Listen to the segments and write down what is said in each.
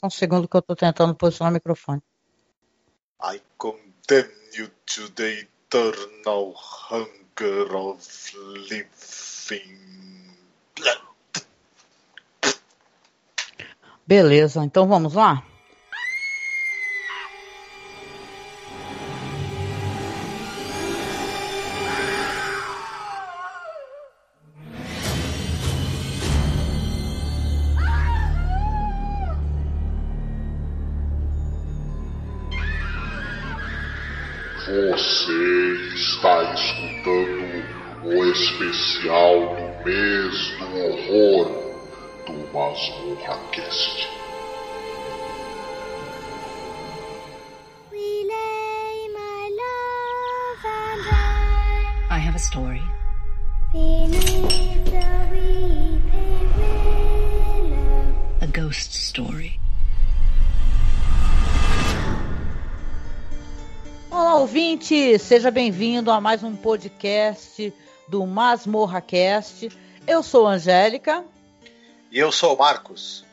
Só um segundo que eu tô tentando posicionar o microfone. I condemn you to the eternal hunger of living blood. Beleza, então vamos lá? Seja bem-vindo a mais um podcast do Masmorra Cast. Eu sou a Angélica E eu sou o Marcos.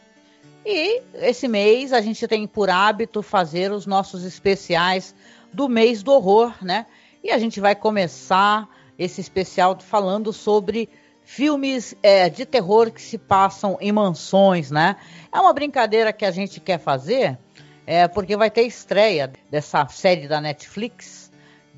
e esse mês a gente tem por hábito fazer os nossos especiais do mês do horror, né? E a gente vai começar esse especial falando sobre filmes é, de terror que se passam em mansões, né? É uma brincadeira que a gente quer fazer, é, porque vai ter estreia dessa série da Netflix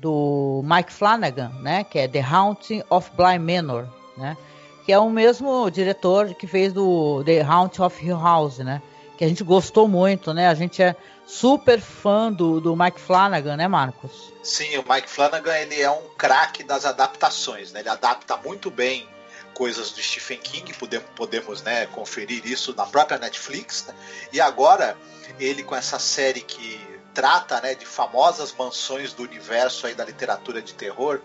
do Mike Flanagan, né? Que é The Haunting of Bly Manor, né? Que é o mesmo diretor que fez do The Haunting of Hill House, né? Que a gente gostou muito, né? A gente é super fã do, do Mike Flanagan, né, Marcos? Sim, o Mike Flanagan ele é um craque das adaptações, né? Ele adapta muito bem coisas do Stephen King, podemos, podemos né, conferir isso na própria Netflix. né? E agora ele com essa série que trata né, de famosas mansões do universo aí da literatura de terror,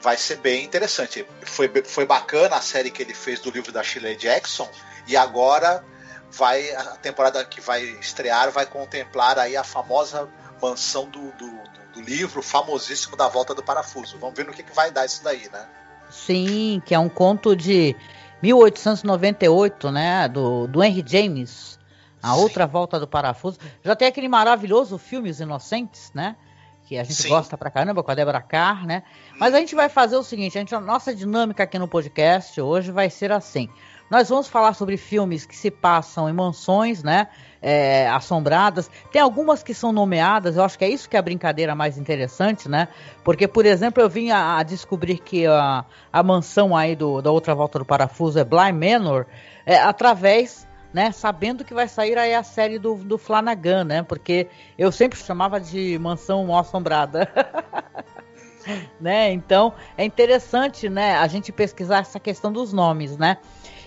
vai ser bem interessante. Foi, foi bacana a série que ele fez do livro da Shirley Jackson e agora vai a temporada que vai estrear vai contemplar aí a famosa mansão do, do, do- livro famosíssimo da Volta do Parafuso. Vamos ver no que, que vai dar isso daí, né? Sim, que é um conto de 1898, né? Do, do Henry James. A Sim. outra volta do parafuso. Já tem aquele maravilhoso filme Os Inocentes, né? Que a gente Sim. gosta pra caramba com a Débora Carr, né? Mas a gente vai fazer o seguinte: a, gente, a nossa dinâmica aqui no podcast hoje vai ser assim. Nós vamos falar sobre filmes que se passam em mansões, né? é, assombradas. Tem algumas que são nomeadas, eu acho que é isso que é a brincadeira mais interessante, né? Porque, por exemplo, eu vim a, a descobrir que a, a mansão aí do, da outra volta do parafuso é Bly Manor, é, através, né, sabendo que vai sair aí a série do, do Flanagan, né? Porque eu sempre chamava de mansão mal assombrada. né? Então, é interessante, né, a gente pesquisar essa questão dos nomes, né?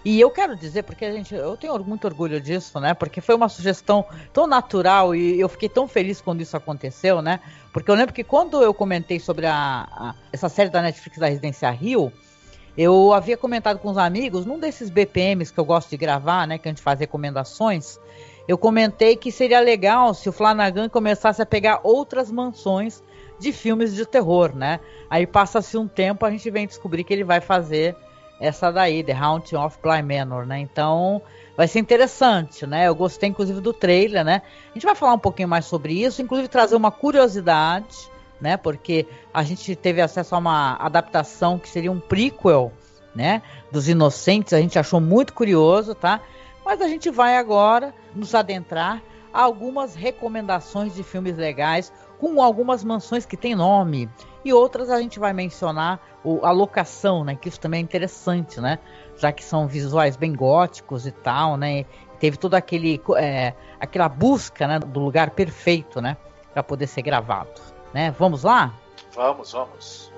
E eu quero dizer, porque a gente, eu tenho muito orgulho disso, né? Porque foi uma sugestão tão natural e eu fiquei tão feliz quando isso aconteceu, né? Porque eu lembro que quando eu comentei sobre a, a- essa série da Netflix da Residência Rio, eu havia comentado com os amigos, num desses BPMs que eu gosto de gravar, né? Que a gente faz recomendações, eu comentei que seria legal se o Flanagan começasse a pegar outras mansões de filmes de terror, né? Aí passa-se um tempo, a gente vem descobrir que ele vai fazer essa daí, The Haunting of Bly Manor, né? Então vai ser interessante, né? Eu gostei inclusive do trailer, né? A gente vai falar um pouquinho mais sobre isso, inclusive trazer uma curiosidade, né? Porque a gente teve acesso a uma adaptação que seria um prequel, né? Dos Inocentes, a gente achou muito curioso, tá? Mas a gente vai agora nos adentrar a algumas recomendações de filmes legais com algumas mansões que têm nome e outras a gente vai mencionar o, a locação, né? Que isso também é interessante, né? Já que são visuais bem góticos e tal, né? Teve toda aquele é, aquela busca, né? Do lugar perfeito, né? Para poder ser gravado, né? Vamos lá? Vamos, vamos.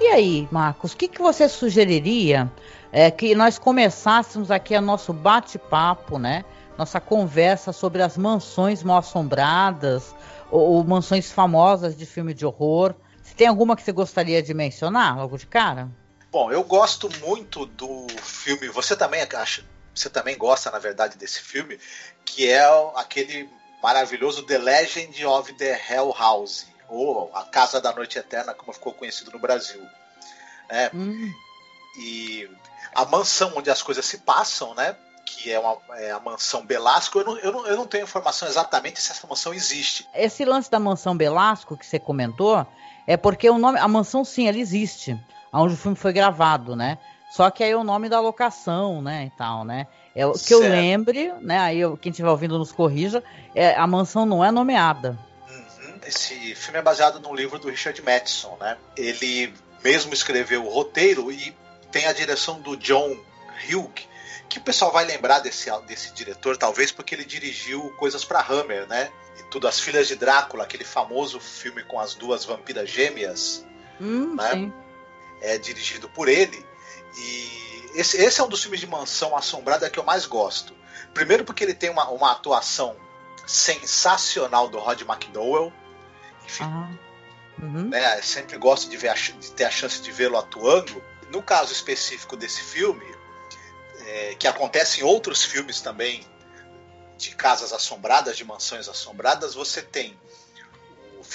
E aí, Marcos, o que, que você sugeriria é, que nós começássemos aqui a nosso bate-papo, né? Nossa conversa sobre as mansões mal assombradas ou, ou mansões famosas de filme de horror. Se tem alguma que você gostaria de mencionar logo de cara? Bom, eu gosto muito do filme. Você também acha? Você também gosta, na verdade, desse filme, que é aquele maravilhoso The Legend of the Hell House, ou A Casa da Noite Eterna, como ficou conhecido no Brasil. É, Hum, e a mansão onde as coisas se passam, né? Que é, uma, é a mansão Belasco. Eu não, eu, não, eu não tenho informação exatamente se essa mansão existe. Esse lance da mansão Belasco que você comentou é porque o nome, a mansão sim, ela existe, onde o filme foi gravado, né? Só que aí é o nome da locação, né, e tal, né? É o que eu Certo. lembre, né? Aí eu- quem estiver ouvindo nos corrija. É, a mansão não é nomeada. Uhum. Esse filme é baseado num livro do Richard Matheson, né? Ele mesmo escreveu o roteiro e tem a direção do John Hugh, que o pessoal vai lembrar desse, desse diretor, talvez porque ele dirigiu coisas para Hammer, né? E tudo As Filhas de Drácula, aquele famoso filme com as duas vampiras gêmeas, Hum, Né? sim. é dirigido por ele. E esse, esse é um dos filmes de mansão assombrada que eu mais gosto. Primeiro porque ele tem uma, uma atuação sensacional do Rod McDowell. Enfim, Ah. Uhum. né, sempre gosto de, ver a de ter a chance de vê-lo atuando. No caso específico desse filme, é, que acontece em outros filmes também de casas assombradas, de mansões assombradas, você tem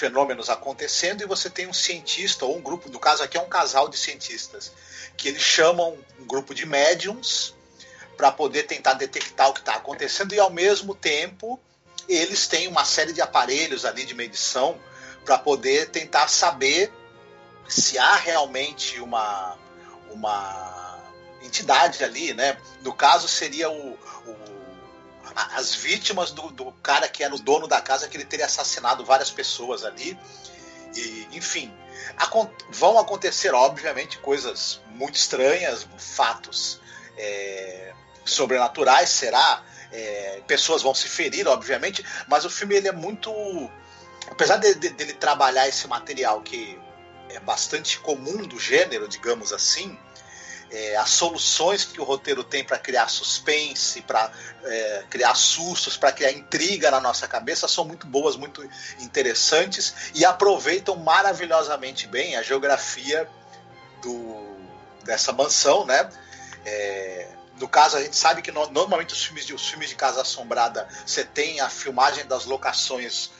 fenômenos acontecendo e você tem um cientista ou um grupo, no caso aqui é um casal de cientistas, que eles chamam um grupo de médiums para poder tentar detectar o que está acontecendo e ao mesmo tempo eles têm uma série de aparelhos ali de medição para poder tentar saber se há realmente uma, uma entidade ali, né? No caso seria o, o- as vítimas do, do cara que era o dono da casa que ele teria assassinado várias pessoas ali e enfim acon- vão acontecer obviamente coisas muito estranhas, fatos é, sobrenaturais, será? É, pessoas vão se ferir, obviamente, mas o filme ele é muito apesar de- de- dele trabalhar esse material que é bastante comum do gênero, digamos assim, é, as soluções que o roteiro tem para criar suspense, para criar sustos, para criar intriga na nossa cabeça são muito boas, muito interessantes e aproveitam maravilhosamente bem a geografia do, dessa mansão, né? É, no caso, a gente sabe que no- normalmente os filmes de, os filmes de Casa Assombrada você tem a filmagem das locações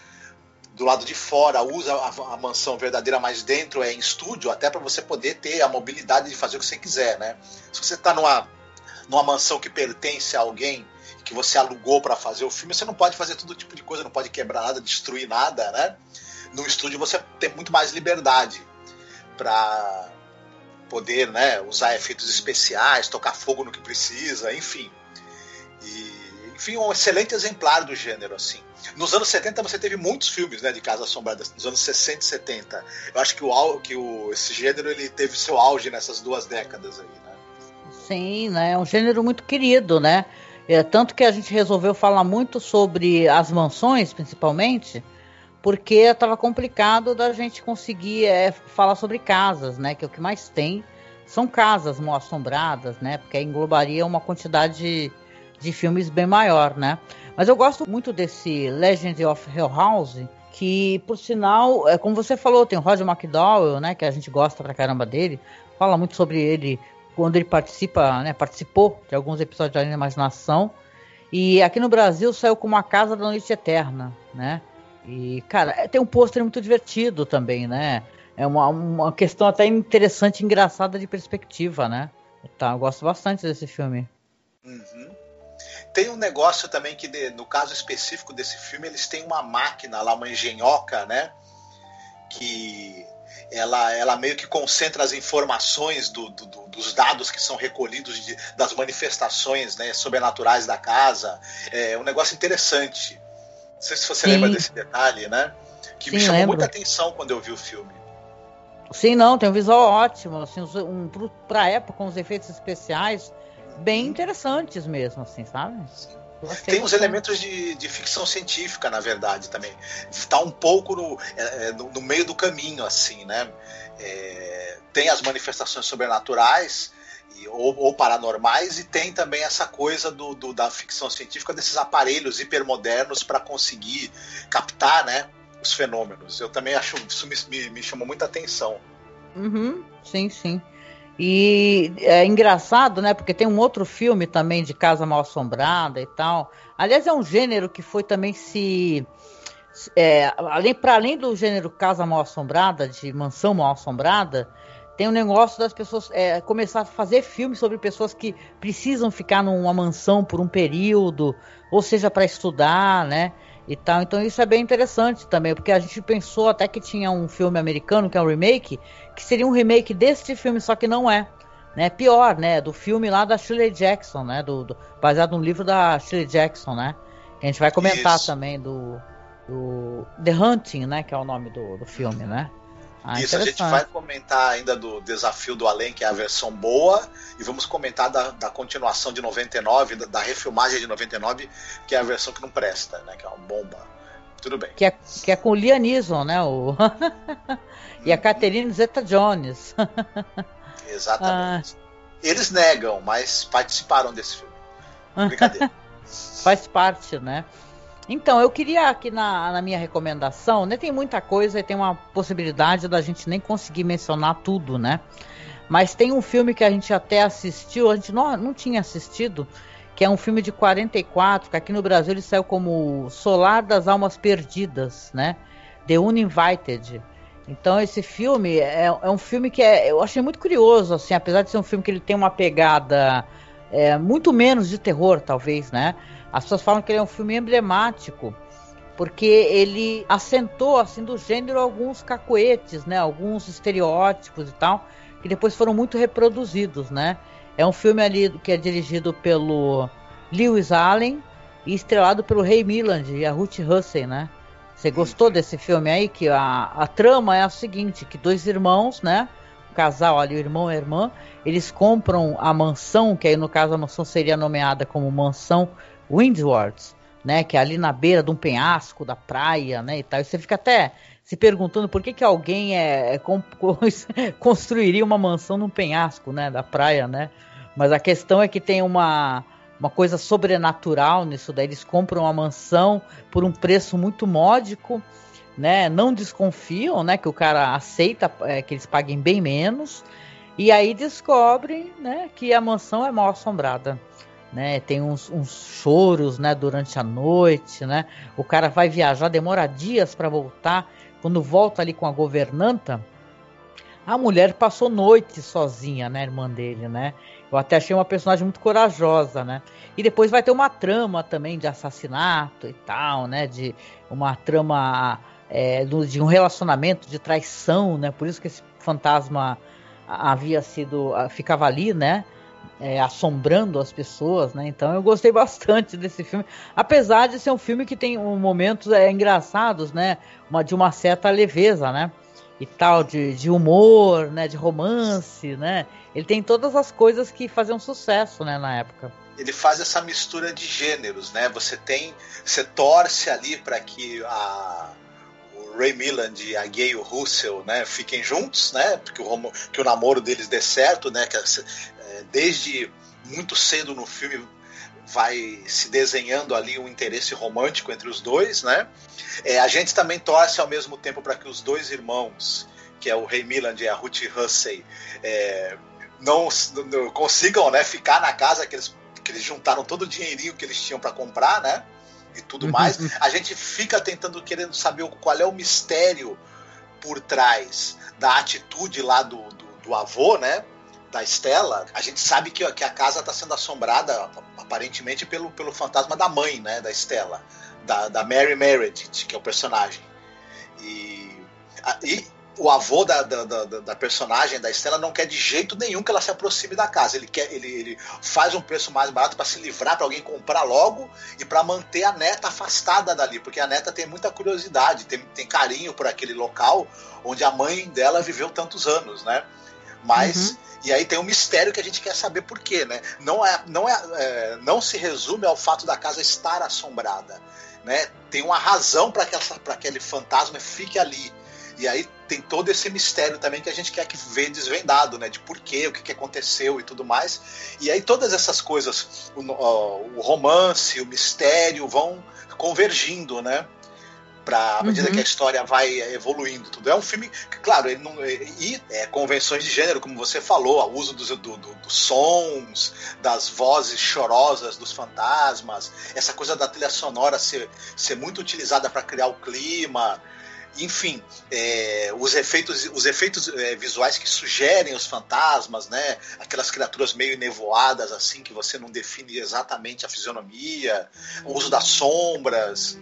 do lado de fora, usa a, a mansão verdadeira, mas dentro é em estúdio, até para você poder ter a mobilidade de fazer o que você quiser, né? Se você está numa, numa mansão que pertence a alguém que você alugou para fazer o filme, você não pode fazer todo tipo de coisa, não pode quebrar nada, destruir nada, né? No estúdio você tem muito mais liberdade para poder, né, usar efeitos especiais, tocar fogo no que precisa, enfim. E, enfim, um excelente exemplar do gênero, assim. Nos anos 70 você teve muitos filmes né, de Casa Assombrada, nos anos 60 e 70. Eu acho que, o, que o, esse gênero ele teve seu auge nessas duas décadas aí, né? Sim, né? É um gênero muito querido, né? É, tanto que a gente resolveu falar muito sobre as mansões, principalmente, porque estava complicado da gente conseguir é, falar sobre casas, né? Que é o que mais tem são casas mal assombradas, né? Porque englobaria uma quantidade de, filmes bem maior, né? Mas eu gosto muito desse Legend of Hill House, que, por sinal, é, como você falou, tem o Roger McDowell, né? Que a gente gosta pra caramba dele. Fala muito sobre ele quando ele participa, né? Participou de alguns episódios de Além da Imaginação. E aqui no Brasil saiu como A Casa da Noite Eterna, né? E, cara, é- tem um pôster muito divertido também, né? É uma, uma questão até interessante, engraçada de perspectiva, né? Tá, eu gosto bastante desse filme. Uhum. Tem um negócio também que, no caso específico desse filme, eles têm uma máquina lá, uma engenhoca, né? Que ela, ela meio que concentra as informações do- do- do- dos dados que são recolhidos de- das manifestações né, sobrenaturais da casa. É um negócio interessante. Não sei se você Sim. lembra desse detalhe, né? Que me Sim, chamou lembro. muita atenção quando eu vi o filme. Sim, não, tem um visual ótimo, assim, os- um, pra época, uns efeitos especiais bem interessantes mesmo, assim, sabe? Tem uns elementos de, de ficção científica, na verdade, também. Está um pouco no, é, é, no, no meio do caminho, assim, né? É, tem as manifestações sobrenaturais e- ou, ou paranormais e tem também essa coisa do, do- da ficção científica desses aparelhos hipermodernos para conseguir captar, né? Os fenômenos. Eu também acho isso me, me, me chamou muita atenção. Uhum, sim, sim. E é engraçado, né? Porque tem um outro filme também de Casa Mal Assombrada e tal. Aliás, é um gênero que foi também se. é, além, para além do gênero Casa Mal Assombrada, de Mansão Mal Assombrada, tem um negócio das pessoas é, começar a fazer filmes sobre pessoas que precisam ficar numa mansão por um período, ou seja, para estudar, né? E tal. Então isso é bem interessante também, porque a gente pensou até que tinha um filme americano, que é um remake, que seria um remake deste filme, só que não é. Né? Pior, né? Do filme lá da Shirley Jackson, né? Do, do- baseado no livro da Shirley Jackson, né? Que a gente vai comentar Isso. também do, do The Hunting, né? Que é o nome do, do filme, né? Ah, Isso, a gente vai comentar ainda do Desafio do Além, que é a versão boa, e vamos comentar da, da continuação de 99, da, da refilmagem de 99, que é a versão que não presta, né? Que é uma bomba. Tudo bem. Que é, que é com o Liam Neeson, né? O... e a Catherine Zeta-Jones. Exatamente. Eles negam, mas participaram desse filme. Brincadeira. Faz parte, né? Então, eu queria aqui na, na minha recomendação, né? Tem muita coisa e tem uma possibilidade da gente nem conseguir mencionar tudo, né? Mas tem um filme que a gente até assistiu, a gente não, não tinha assistido, que é um filme de 44, que aqui no Brasil ele saiu como Solar das Almas Perdidas, né? The Uninvited. Então esse filme é, é um filme que é, eu achei muito curioso, assim, apesar de ser um filme que ele tem uma pegada é, muito menos de terror, talvez, né? As pessoas falam que ele é um filme emblemático, porque ele assentou, assim, do gênero alguns cacoetes, né? Alguns estereótipos e tal, que depois foram muito reproduzidos, né? É um filme ali que é dirigido pelo Lewis Allen e estrelado pelo Ray Milland e a Ruth Russell, né? Você gostou desse filme aí? Que a, a trama é a seguinte, que dois irmãos, né? O casal ali, o irmão e a irmã, eles compram a mansão, que aí no caso a mansão seria nomeada como mansão Windwards, né? Que é ali na beira de um penhasco da praia, né? E tal. E você fica até se perguntando por que, que alguém é, é construiria uma mansão num penhasco, né? Da praia, né? Mas a questão é que tem uma, uma coisa sobrenatural nisso daí. Eles compram uma mansão por um preço muito módico, né? Não desconfiam, né? Que o cara aceita é, que eles paguem bem menos. E aí descobrem, né? Que a mansão é mal assombrada. Né, tem uns, uns choros né, durante a noite, né? O cara vai viajar, demora dias para voltar. Quando volta ali com a governanta, a mulher passou noite sozinha, né, irmã dele, né? Eu até achei uma personagem muito corajosa, né? E depois vai ter uma trama também de assassinato e tal, né? De uma trama é, de um relacionamento de traição, né? Por isso que esse fantasma havia sido ficava ali, né? É, assombrando as pessoas, né? Então eu gostei bastante desse filme, apesar de ser um filme que tem um, momentos é, engraçados, né? Uma, de uma certa leveza, né? E tal, de, de humor, né? De romance, né? Ele tem todas as coisas que faziam sucesso, né? Na época. Ele faz essa mistura de gêneros, né? Você tem, você torce ali para que a Ray Milland e a Gayle Russell, né, fiquem juntos, né? Porque o, que o namoro deles dê certo, né? Que, desde muito cedo no filme vai se desenhando ali um interesse romântico entre os dois, né? É, a gente também torce ao mesmo tempo para que os dois irmãos, que é o Ray Milland e a Ruth Hussey, é, não, não consigam, né, ficar na casa que eles, que eles juntaram todo o dinheirinho que eles tinham para comprar, né? E tudo mais. A gente fica tentando querendo saber qual é o mistério por trás da atitude lá do, do, do avô, né? Da Estela. A gente sabe que, que a casa está sendo assombrada aparentemente pelo, pelo fantasma da mãe, né? Da Estela. Da, da Mary Meredith, que é o personagem. E, a- e o avô da, da, da, da personagem, da Estela, não quer de jeito nenhum que ela se aproxime da casa. Ele, quer, ele, ele faz um preço mais barato para se livrar, para alguém comprar logo e para manter a neta afastada dali, porque a neta tem muita curiosidade, tem, tem carinho por aquele local onde a mãe dela viveu tantos anos, né? Mas Uhum. e aí tem um mistério que a gente quer saber por quê, né? Não é, não é, é, não se resume ao fato da casa estar assombrada, né? Tem uma razão para que essa- aquele fantasma fique ali. E aí tem todo esse mistério também que a gente quer que ver desvendado, né? De porquê, o que, que aconteceu e tudo mais. E aí todas essas coisas, o, o romance, o mistério vão convergindo, né? À medida Uhum. que a história vai evoluindo, tudo. É um filme, que, claro, ele não. E é, convenções de gênero, como você falou, o uso dos, do- do- dos sons, das vozes chorosas dos fantasmas, essa coisa da trilha sonora ser, ser muito utilizada para criar o clima. enfim, é, os efeitos, os efeitos é, visuais que sugerem os fantasmas, né? Aquelas criaturas meio nevoadas, assim, que você não define exatamente a fisionomia, o uso das sombras,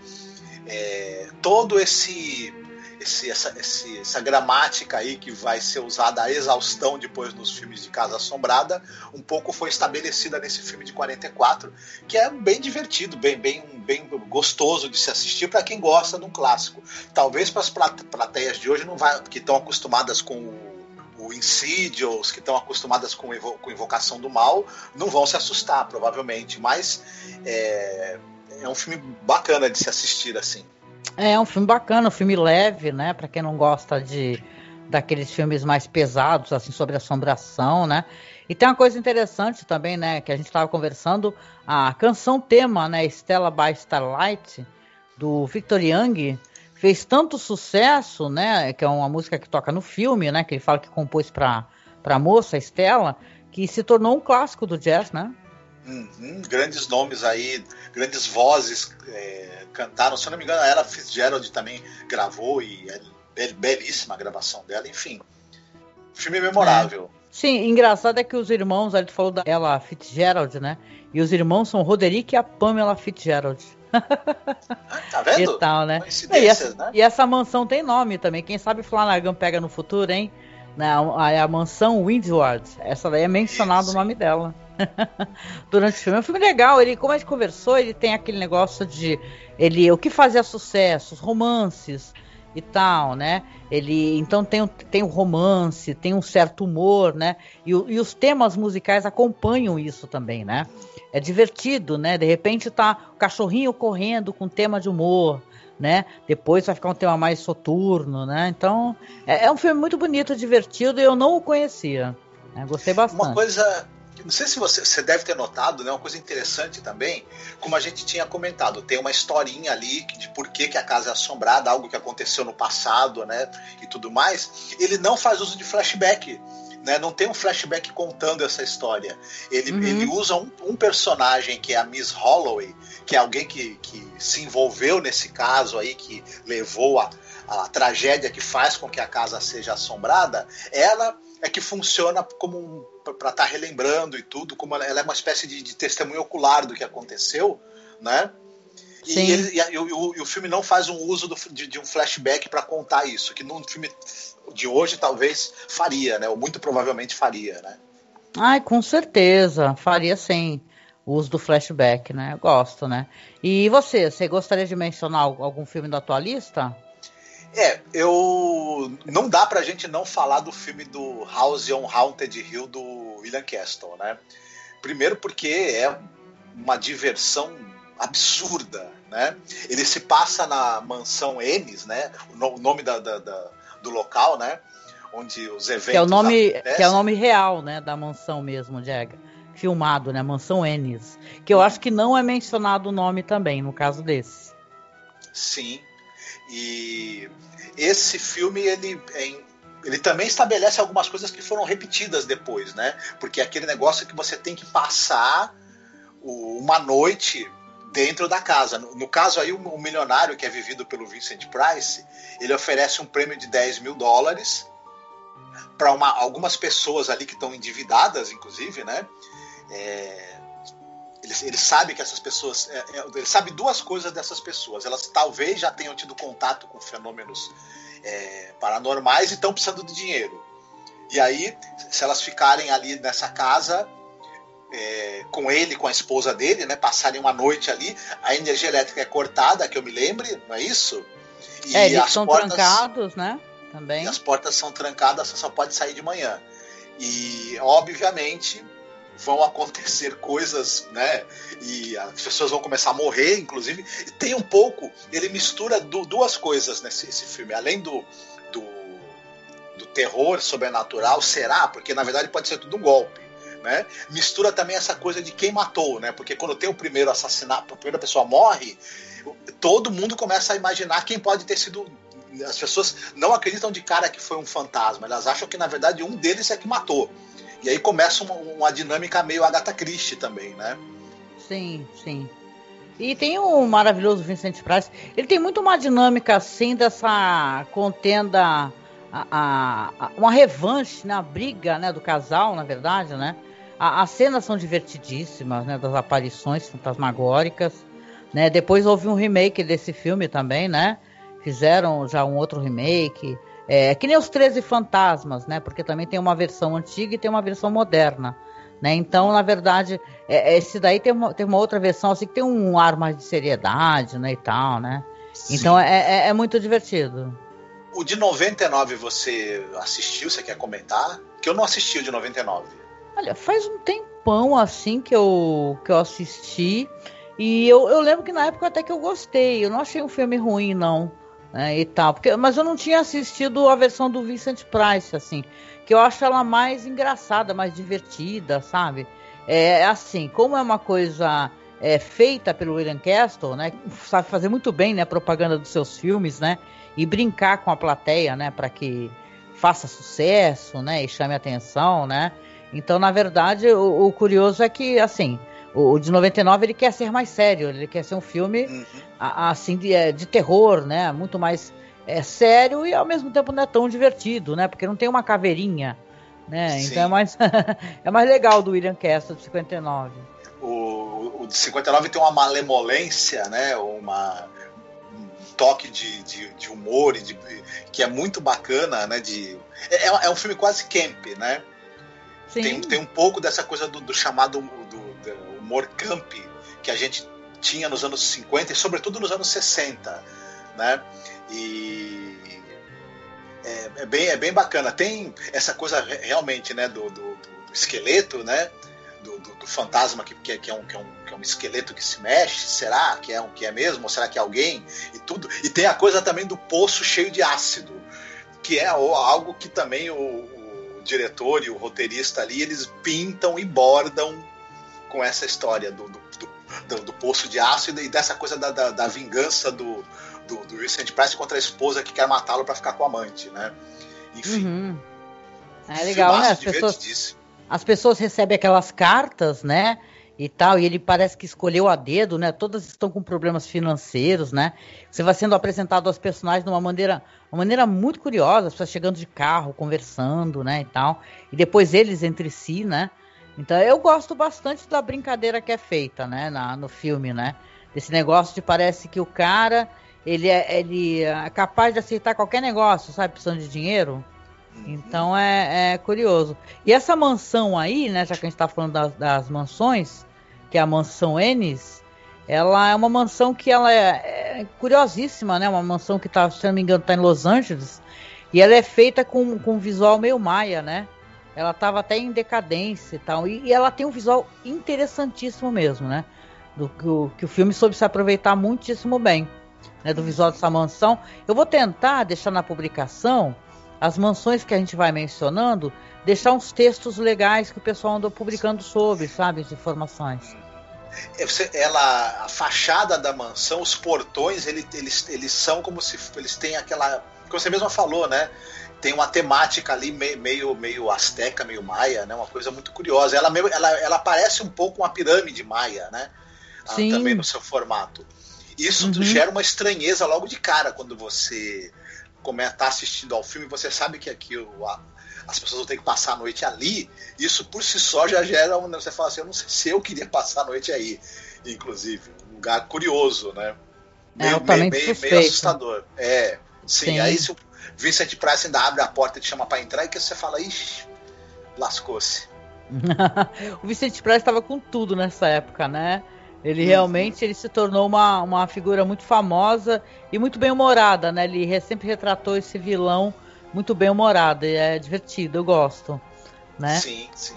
é, todo esse, esse, essa, esse, essa gramática aí que vai ser usada a exaustão depois nos filmes de Casa Assombrada, um pouco foi estabelecida nesse filme de 44, que é bem divertido, bem, bem, bem gostoso de se assistir para quem gosta de um clássico. Talvez para as plateias de hoje não vai, que estão acostumadas com o o Insidious, que estão acostumadas com, Invocação do Mal, não vão se assustar, provavelmente. Mas é, é um filme bacana de se assistir assim. É um filme bacana, um filme leve, né? Para quem não gosta de daqueles filmes mais pesados, assim, sobre assombração, né? E tem uma coisa interessante também, né? Que a gente estava conversando, a canção tema, né? Stella by Starlight, do Victor Young, fez tanto sucesso, né? Que é uma música que toca no filme, né? Que ele fala que compôs para a moça, Stella, que se tornou um clássico do jazz, né? Uhum, grandes nomes aí, grandes vozes é, cantaram. Se eu não me engano, a Ella Fitzgerald também gravou e é belíssima a gravação dela. Enfim, filme memorável. É. Sim, engraçado é que os irmãos, ali tu falou da Ella Fitzgerald, né? E os irmãos são Roderick e a Pamela Fitzgerald. tá vendo? E tal, né? E essa, né? e essa mansão tem nome também. Quem sabe Flanagan pega no futuro, hein? Na, a, a mansão Windward. Essa daí é mencionado Isso. o nome dela. Durante o filme. É um filme legal. Ele, como a gente conversou, ele tem aquele negócio de ele, o que fazia sucesso, os romances e tal, né? Ele então tem, tem o romance, tem um certo humor, né? E, e, os temas musicais acompanham isso também, né? É divertido, né? De repente tá o cachorrinho correndo com tema de humor, né? Depois vai ficar um tema mais soturno, né? Então é, é um filme muito bonito, divertido. E eu não o conhecia. Né? Gostei bastante. Uma coisa não sei se você, você deve ter notado, né? Uma coisa interessante também, como a gente tinha comentado, tem uma historinha ali de por que, que a casa é assombrada, algo que aconteceu no passado, né? E tudo mais. Ele não faz uso de flashback. Né, não tem um flashback contando essa história. Ele, uhum. ele usa um, um, personagem que é a Miss Holloway, que é alguém que, que se envolveu nesse caso aí, que levou a, a tragédia que faz com que a casa seja assombrada. Ela é que funciona como um para estar tá relembrando e tudo, como ela, é uma espécie de, de, testemunho ocular do que aconteceu, né? E, ele, e, e, o, e, o, filme não faz um uso do, de, de, um flashback para contar isso, que num filme de hoje talvez faria, né? Ou muito provavelmente faria, né? Ai, com certeza, faria sim o uso do flashback, né? Eu gosto, né? E você, você gostaria de mencionar algum filme da tua lista? É, eu. Não dá pra gente não falar do filme do House on Haunted Hill do William Castle, né? Primeiro porque é uma diversão absurda, né? Ele se passa na mansão Ennis, né? O nome da, da, da, do local, né? Onde os eventos. Que é o nome, que é o nome real, né? Da mansão mesmo, Diego. Filmado, né? Mansão Ennis. Que eu acho que não é mencionado o nome também, no caso desse. Sim, e esse filme ele, é, ele também estabelece algumas coisas que foram repetidas depois, né? Porque é aquele negócio que você tem que passar uma noite dentro da casa. No, caso aí, o, milionário que é vivido pelo Vincent Price, ele oferece um prêmio de 10 mil dólares para algumas pessoas ali que estão endividadas, inclusive, né? É, ele, ele sabe que essas pessoas. É, é, ele sabe duas coisas dessas pessoas. Elas talvez já tenham tido contato com fenômenos é, paranormais e estão precisando de dinheiro. E aí, se elas ficarem ali nessa casa, é, com ele, com a esposa dele, né, passarem uma noite ali, a energia elétrica é cortada, que eu me lembre, não é isso? E é, eles são portas, trancados, né? Também. as portas são trancadas, você só pode sair de manhã. E, obviamente, vão acontecer coisas, né? E as pessoas vão começar a morrer, inclusive. E tem um pouco, ele mistura duas coisas nesse filme, além do, do, do terror sobrenatural, será? Porque na verdade pode ser tudo um golpe. Né? Mistura também essa coisa de quem matou, né? Porque quando tem o primeiro assassinato, a primeira pessoa morre, todo mundo começa a imaginar quem pode ter sido. As pessoas não acreditam de cara que foi um fantasma, elas acham que na verdade um deles é que matou. E aí começa uma, uma dinâmica meio Agatha Christie também, né? Sim, sim. E tem o maravilhoso Vincent Price. Ele tem muito uma dinâmica assim dessa contenda, a, a- a- uma revanche, né? A briga né, do casal, na verdade, né? As cenas são divertidíssimas, né? Das aparições fantasmagóricas. Né? Depois houve um remake desse filme também, né? Fizeram já um outro remake. É, que nem os 13 Fantasmas, né? Porque também tem uma versão antiga e tem uma versão moderna. Né? Então, na verdade, é- é, esse daí tem uma, tem uma outra versão assim que tem um ar mais de seriedade, né? E tal, né? Então Sim. é, é- é muito divertido. O de 99 você assistiu? Você quer comentar? Que eu não assisti o de 99. Olha, faz um tempão assim que eu, que eu assisti. E eu, eu lembro que na época até que eu gostei. Eu não achei um filme ruim, não. Né, e tal. Porque, mas eu não tinha assistido a versão do Vincent Price, assim. Que eu acho ela mais engraçada, mais divertida, sabe? É assim, como é uma coisa é, feita pelo William Castle, né? Sabe fazer muito bem, né? Propaganda dos seus filmes, né? E brincar com a plateia, né? Para que faça sucesso, né? E chame atenção, né? Então, na verdade, o, o curioso é que, assim, o, o de 99 ele quer ser mais sério, ele quer ser um filme Uhum. a- assim de, é, de terror, né? Muito mais é, sério e ao mesmo tempo não é tão divertido, né? Porque não tem uma caveirinha, né? Sim. Então é mais é mais legal do William Castle de 59. O, o de 59 tem uma malemolência, né? Uma, um toque de, de, de humor e de, que é muito bacana, né? De, é, é um filme quase camp, né? Sim. Tem, tem um pouco dessa coisa do, do chamado do, do humor camp que a gente tinha nos anos 50 e sobretudo nos anos 60, né? E é, é bem, é bem bacana. Tem essa coisa re- realmente, né, do, do, do- esqueleto, né? Do, do- do fantasma que, que, é, que, é um, que, é um, que é um esqueleto que se mexe. Será que é um que é mesmo? Ou será que é alguém? E tudo. E tem a coisa também do poço cheio de ácido, que é algo que também o, o diretor e o roteirista ali eles pintam e bordam com essa história do, do, do- do- poço de ácido e dessa coisa da, da, da vingança do, do, do Vincent Price contra a esposa que quer matá-lo para ficar com a amante, né? Enfim, Uhum. É legal, né? As pessoas, as pessoas recebem aquelas cartas, né? E tal, e ele parece que escolheu a dedo, né? Todas estão com problemas financeiros, né? Você vai sendo apresentado aos personagens de uma maneira, uma maneira muito curiosa, as pessoas chegando de carro, conversando, né? E tal. E depois eles entre si, né? Então eu gosto bastante da brincadeira que é feita, né? Na, no filme, né? Desse negócio de parece que o cara ele é, ele é capaz de aceitar qualquer negócio, sabe? Precisando de dinheiro. Então é, é curioso. E essa mansão aí, né? Já que a gente tá falando das, das mansões, que é a mansão Ennis, ela é uma mansão que ela é, é curiosíssima, né? Uma mansão que tá, se não me engano, tá em Los Angeles. E ela é feita com, com um visual meio maia, né? Ela tava até em decadência e tal. E, e ela tem um visual interessantíssimo mesmo, né? Do que o, que o filme soube se aproveitar muitíssimo bem. Né, do visual dessa mansão. Eu vou tentar deixar na publicação as mansões que a gente vai mencionando, deixar uns textos legais que o pessoal andou publicando sobre, sabe, as informações. É, ela, a fachada da mansão, os portões, ele- eles, eles são como se eles têm aquela, como você mesma falou, né? Tem uma temática ali me- meio meio asteca, meio maia, né? Uma coisa muito curiosa. Ela meio- ela, ela parece um pouco uma pirâmide maia, né? Ah, também no seu formato. Isso Uhum. gera uma estranheza logo de cara quando você está assistindo ao filme, você sabe que aqui o- a- as pessoas vão ter que passar a noite ali. Isso por si só já gera um. Você fala assim, eu não sei se eu queria passar a noite aí, inclusive. Um lugar curioso, né? É, altamente meio, meio suspeito. assustador. É, sim, Sim. Aí se Vincent Price ainda abre a porta e te chama pra entrar e que você fala, ixi, lascou-se. o Vicente Price estava com tudo nessa época, né? Ele Uhum. realmente ele se tornou uma, uma figura muito famosa e muito bem humorada, né? Ele re- sempre retratou esse vilão muito bem humorado e é divertido, eu gosto, né? Sim, sim.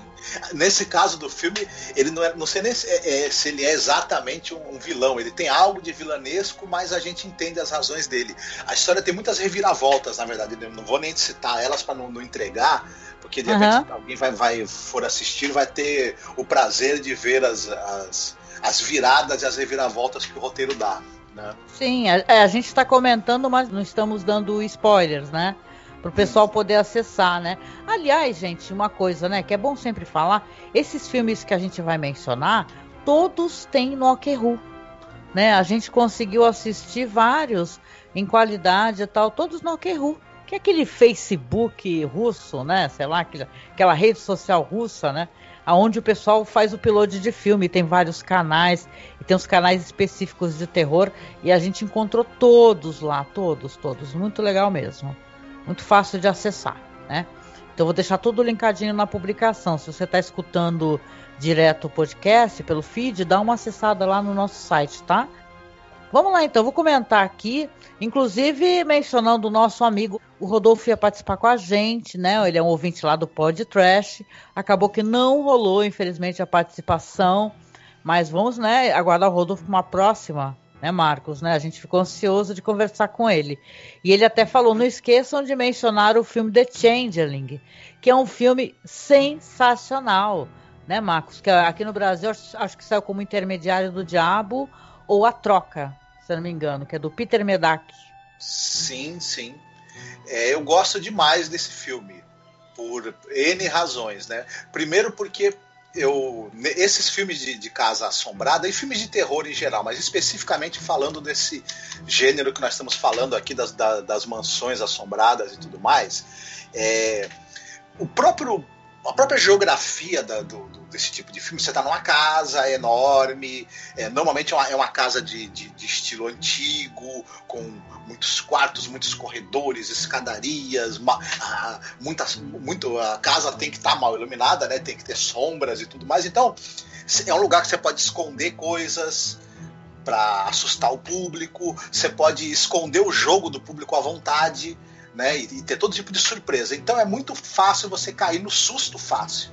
Nesse caso do filme, ele não é, não sei nem se, é- é- se ele é exatamente um, um vilão. Ele tem algo de vilanesco, mas a gente entende as razões dele. A história tem muitas reviravoltas, na verdade. Eu não vou nem citar elas para não, não entregar, porque de repente Aham. alguém vai, vai for assistir, vai ter o prazer de ver as, as, as viradas e as reviravoltas que o roteiro dá. Né? Sim, a, é, a gente está comentando, mas não estamos dando spoilers, né? Para o pessoal poder acessar, né? Aliás, gente, uma coisa, né? Que é bom sempre falar: esses filmes que a gente vai mencionar, todos têm no Okeru. né? A gente conseguiu assistir vários em qualidade e tal, todos no Okru, que é aquele Facebook russo, né? Sei lá, aquela, aquela rede social russa, né? Aonde o pessoal faz o piloto de filme, tem vários canais e tem os canais específicos de terror e a gente encontrou todos lá, todos, todos, muito legal mesmo, muito fácil de acessar, né? Então vou deixar tudo linkadinho na publicação. Se você está escutando direto o podcast pelo feed, dá uma acessada lá no nosso site, tá? Vamos lá então, vou comentar aqui, inclusive mencionando o nosso amigo, o Rodolfo ia participar com a gente, né? Ele é um ouvinte lá do Pod Trash. Acabou que não rolou, infelizmente, a participação, mas vamos, né, aguardar o Rodolfo para uma próxima, né, Marcos, né? A gente ficou ansioso de conversar com ele. E ele até falou: "Não esqueçam de mencionar o filme The Changeling, que é um filme sensacional." Né, Marcos? Que aqui no Brasil acho, que saiu como Intermediário do Diabo ou A Troca, se não me engano, que é do Peter Medak. Sim, sim. É, eu gosto demais desse filme por N razões, né? Primeiro porque eu esses filmes de, de, casa assombrada e filmes de terror em geral, mas especificamente falando desse gênero que nós estamos falando aqui das, das, das mansões assombradas e tudo mais, é, o próprio a própria geografia da, do, do, desse tipo de filme, você está numa casa enorme, é, normalmente é uma, é uma casa de, de, de, estilo antigo, com muitos quartos, muitos corredores, escadarias, ma, a, muitas, muito, a casa tem que estar tá mal iluminada, né, tem que ter sombras e tudo mais. Então, é um lugar que você pode esconder coisas para assustar o público, você pode esconder o jogo do público à vontade né? E, e, ter todo tipo de surpresa. Então é muito fácil você cair no susto fácil.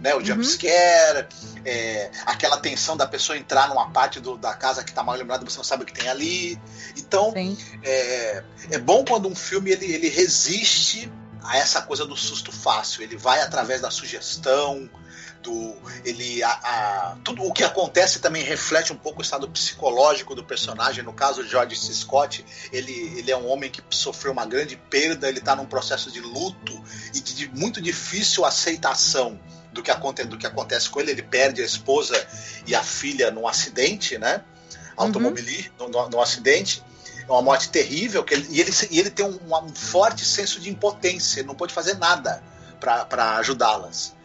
Né, o jumpscare, uhum. é, aquela tensão da pessoa entrar numa parte do, da casa que está mal iluminada você não sabe o que tem ali. Então, é, é bom quando um filme ele, ele resiste a essa coisa do susto fácil. Ele vai através da sugestão, do ele a, a, tudo o que acontece também reflete um pouco o estado psicológico do personagem. No caso de George C. Scott ele, ele é um homem que sofreu uma grande perda ele está num processo de luto e de, de muito difícil aceitação do que, aconte, do que acontece com ele. Ele perde a esposa e a filha num acidente né? Automobilístico uhum. num, num acidente. É uma morte terrível que ele, e, ele, e ele tem um, um forte senso de impotência ele não pode fazer nada para ajudá-las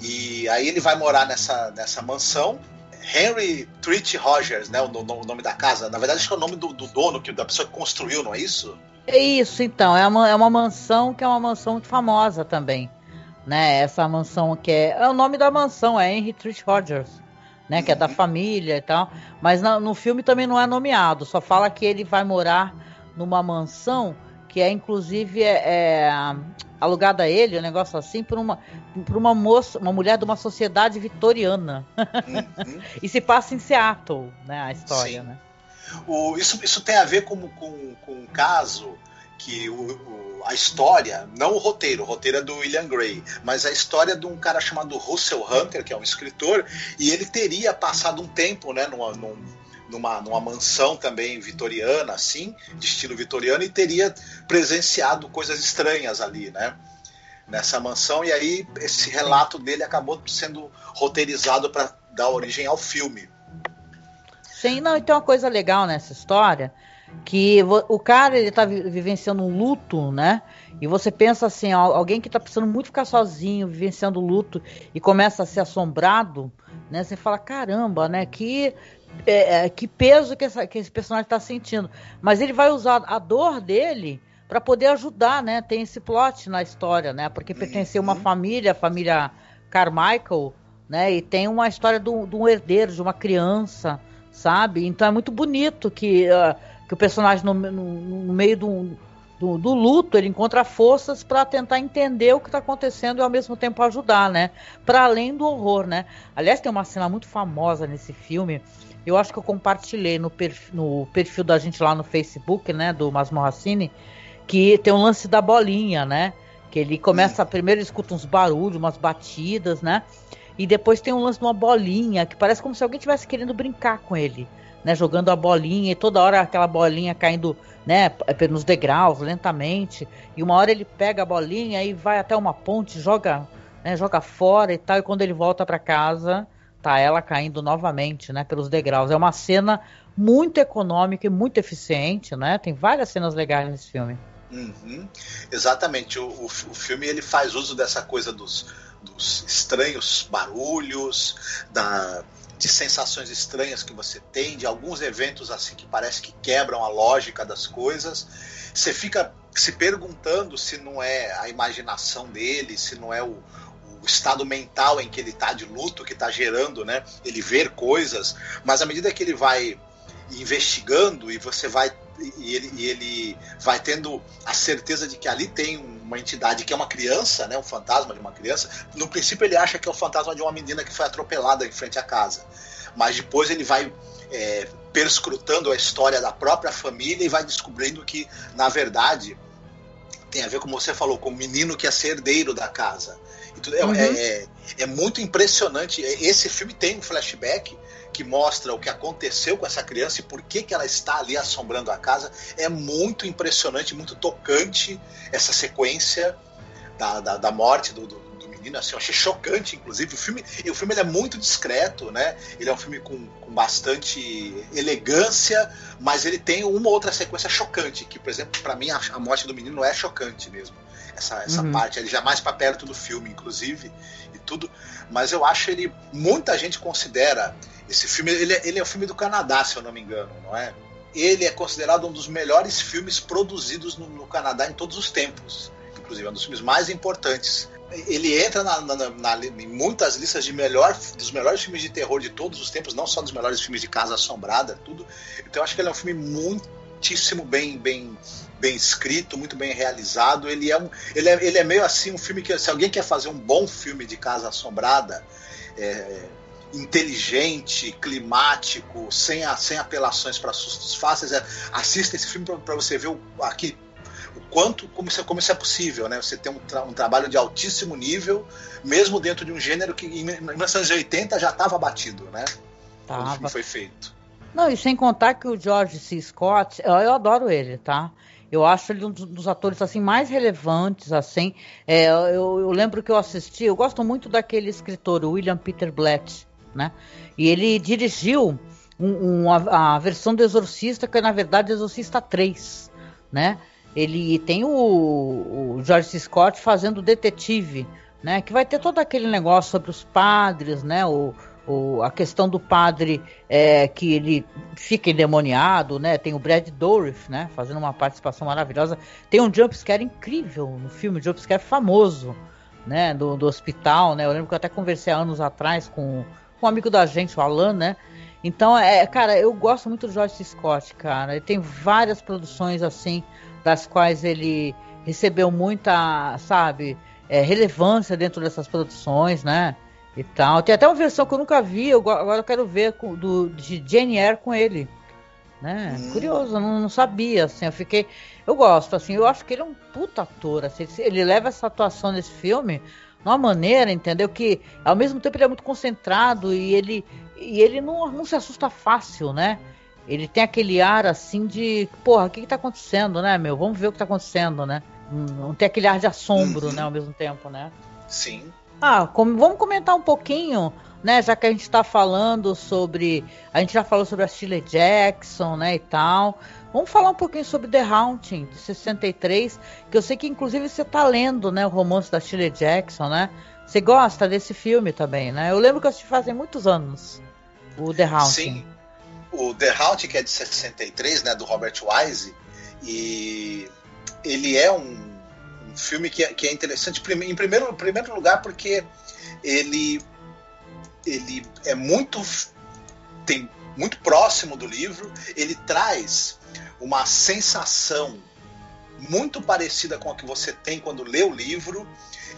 e aí ele vai morar nessa, nessa mansão. Henry Treat Rogers, né? O, o, nome da casa. Na verdade, acho que é o nome do, do, dono, que, da pessoa que construiu, não é isso? É isso, então. É uma, é uma mansão que é uma mansão muito famosa também. Né? Essa mansão que é. É o nome da mansão, é Henry Treat Rogers. Né, que é da uhum. família e tal, mas no, no filme também não é nomeado, só fala que ele vai morar numa mansão que é inclusive é, é alugada a ele, um negócio assim, por uma, por uma moça, uma mulher de uma sociedade vitoriana. Uhum. e se passa em Seattle, né, a história, Sim. né? O, isso, isso tem a ver com, com, com um caso que o, o, a história, não o roteiro, o roteiro é do William Gray, mas a história de um cara chamado Russell Hunter, que é um escritor, e ele teria passado um tempo, né, numa, num, numa, numa mansão também vitoriana, assim, de estilo vitoriano, e teria presenciado coisas estranhas ali, né? Nessa mansão, e aí esse relato dele acabou sendo roteirizado para dar origem ao filme. Sim, não, e tem uma coisa legal nessa história, que o cara ele tá vivenciando um luto, né? E você pensa assim, alguém que tá precisando muito ficar sozinho, vivenciando luto e começa a ser assombrado, né? Você fala, caramba, né? Que é, é, que peso que, essa, que esse personagem está sentindo. Mas ele vai usar a dor dele para poder ajudar, né? Tem esse plot na história, né? Porque pertencia a uma uhum. família, a família Carmichael, né? E tem uma história de um herdeiro, de uma criança, sabe? Então é muito bonito que, uh, que o personagem, no, no, no meio do, do, do, luto, ele encontra forças para tentar entender o que está acontecendo e ao mesmo tempo ajudar, né? Para além do horror, né? Aliás, tem uma cena muito famosa nesse filme eu acho que eu compartilhei no perfil, no perfil da gente lá no Facebook, né, do Masmorracine, que tem um lance da bolinha, né? Que ele começa, primeiro ele escuta uns barulhos, umas batidas, né? E depois tem um lance de uma bolinha, que parece como se alguém estivesse querendo brincar com ele, né? Jogando a bolinha e toda hora aquela bolinha caindo, né? Nos degraus, lentamente. E uma hora ele pega a bolinha e vai até uma ponte, joga, né, joga fora e tal. E quando ele volta para casa, tá ela caindo novamente, né, pelos degraus. É uma cena muito econômica e muito eficiente, né? Tem várias cenas legais nesse filme. Uhum. Exatamente. O, o, o filme ele faz uso dessa coisa dos, dos estranhos barulhos, da, de sensações estranhas que você tem, de alguns eventos assim que parece que quebram a lógica das coisas. Você fica se perguntando se não é a imaginação dele, se não é o, o estado mental em que ele está de luto que está gerando, né? Ele ver coisas, mas à medida que ele vai investigando e você vai e ele, e ele vai tendo a certeza de que ali tem uma entidade que é uma criança, né, um fantasma de uma criança. No princípio ele acha que é o fantasma de uma menina que foi atropelada em frente à casa, mas depois ele vai é, perscrutando a história da própria família e vai descobrindo que na verdade tem a ver como você falou com o menino que é ser herdeiro da casa. É, uhum. é, é, muito impressionante. Esse filme tem um flashback que mostra o que aconteceu com essa criança e por que, que ela está ali assombrando a casa. É muito impressionante, muito tocante essa sequência da, da, da morte do, do, do, menino. Assim, eu achei chocante, inclusive. O filme, o filme é muito discreto, né? Ele é um filme com, com bastante elegância, mas ele tem uma outra sequência chocante, que, por exemplo, para mim, a, a, morte do menino é chocante mesmo. Essa, essa uhum. parte, ele já mais para perto do filme, inclusive, e tudo. Mas eu acho ele. Muita gente considera esse filme, ele é, ele é um filme do Canadá, se eu não me engano, não é? Ele é considerado um dos melhores filmes produzidos no, no Canadá em todos os tempos. Inclusive, é um dos filmes mais importantes. Ele entra na, na, na, em muitas listas de melhor, dos melhores filmes de terror de todos os tempos, não só dos melhores filmes de casa assombrada, tudo. Então, eu acho que ele é um filme muitíssimo bem, bem, bem escrito, muito bem realizado. Ele é, um, ele, é, ele é meio assim um filme que, se alguém quer fazer um bom filme de casa assombrada, é, inteligente, climático, sem, a, sem apelações para sustos fáceis. É, assista esse filme para você ver o, aqui o quanto como isso, é, como isso é possível, né? Você tem um, tra um trabalho de altíssimo nível, mesmo dentro de um gênero que em 1980 já estava batido, né? Tava. Quando o filme foi feito. Não, e sem contar que o George C. Scott, eu, eu adoro ele, tá? Eu acho ele um dos atores assim mais relevantes, assim. É, eu, eu, lembro que eu assisti, eu gosto muito daquele escritor, William Peter Blatt, né? E ele dirigiu um, um, a, a, versão do Exorcista, que é na verdade Exorcista 3, né? Ele tem o, o George. Scott fazendo detetive, né? Que vai ter todo aquele negócio sobre os padres, né? O, o, a questão do padre é, que ele fica endemoniado, né? Tem o Brad Dourif, né? Fazendo uma participação maravilhosa. Tem um jumpscare incrível no filme, um jumpscare famoso, né? Do, do hospital, né? Eu lembro que eu até conversei há anos atrás com um amigo da gente, o Alan, né? Então, é, cara, eu gosto muito do George Scott, cara. Ele tem várias produções assim, das quais ele recebeu muita, sabe, é, relevância dentro dessas produções, né? E tal. Tem até uma versão que eu nunca vi, eu, agora eu quero ver com, do, de Jane Eyre com ele. Né? Hum. Curioso, não, não, sabia, assim, eu fiquei. Eu gosto, assim, eu acho que ele é um puta ator. Assim, ele leva essa atuação nesse filme uma maneira, entendeu? Que ao mesmo tempo ele é muito concentrado e ele, e ele não, não se assusta fácil, né? Ele tem aquele ar assim de, porra, o que, que tá acontecendo, né, meu? Vamos ver o que tá acontecendo, né? Não tem aquele ar de assombro, uhum. né, ao mesmo tempo, né? Sim. Ah, como, vamos comentar um pouquinho, né? Já que a gente está falando sobre. A gente já falou sobre a Shirley Jackson, né, e tal. Vamos falar um pouquinho sobre The Haunting, de 63, que eu sei que inclusive você está lendo, né, o romance da Shirley Jackson, né? Você gosta desse filme também, né? Eu lembro que eu assisti fazem muitos anos, o The Haunting. Sim, o The Haunting, que é de 63, né, do Robert Wise, e ele é um, um filme que é, que é interessante, em primeiro, em primeiro lugar, porque ele, ele é muito... tem muito próximo do livro, ele traz uma sensação muito parecida com a que você tem quando lê o livro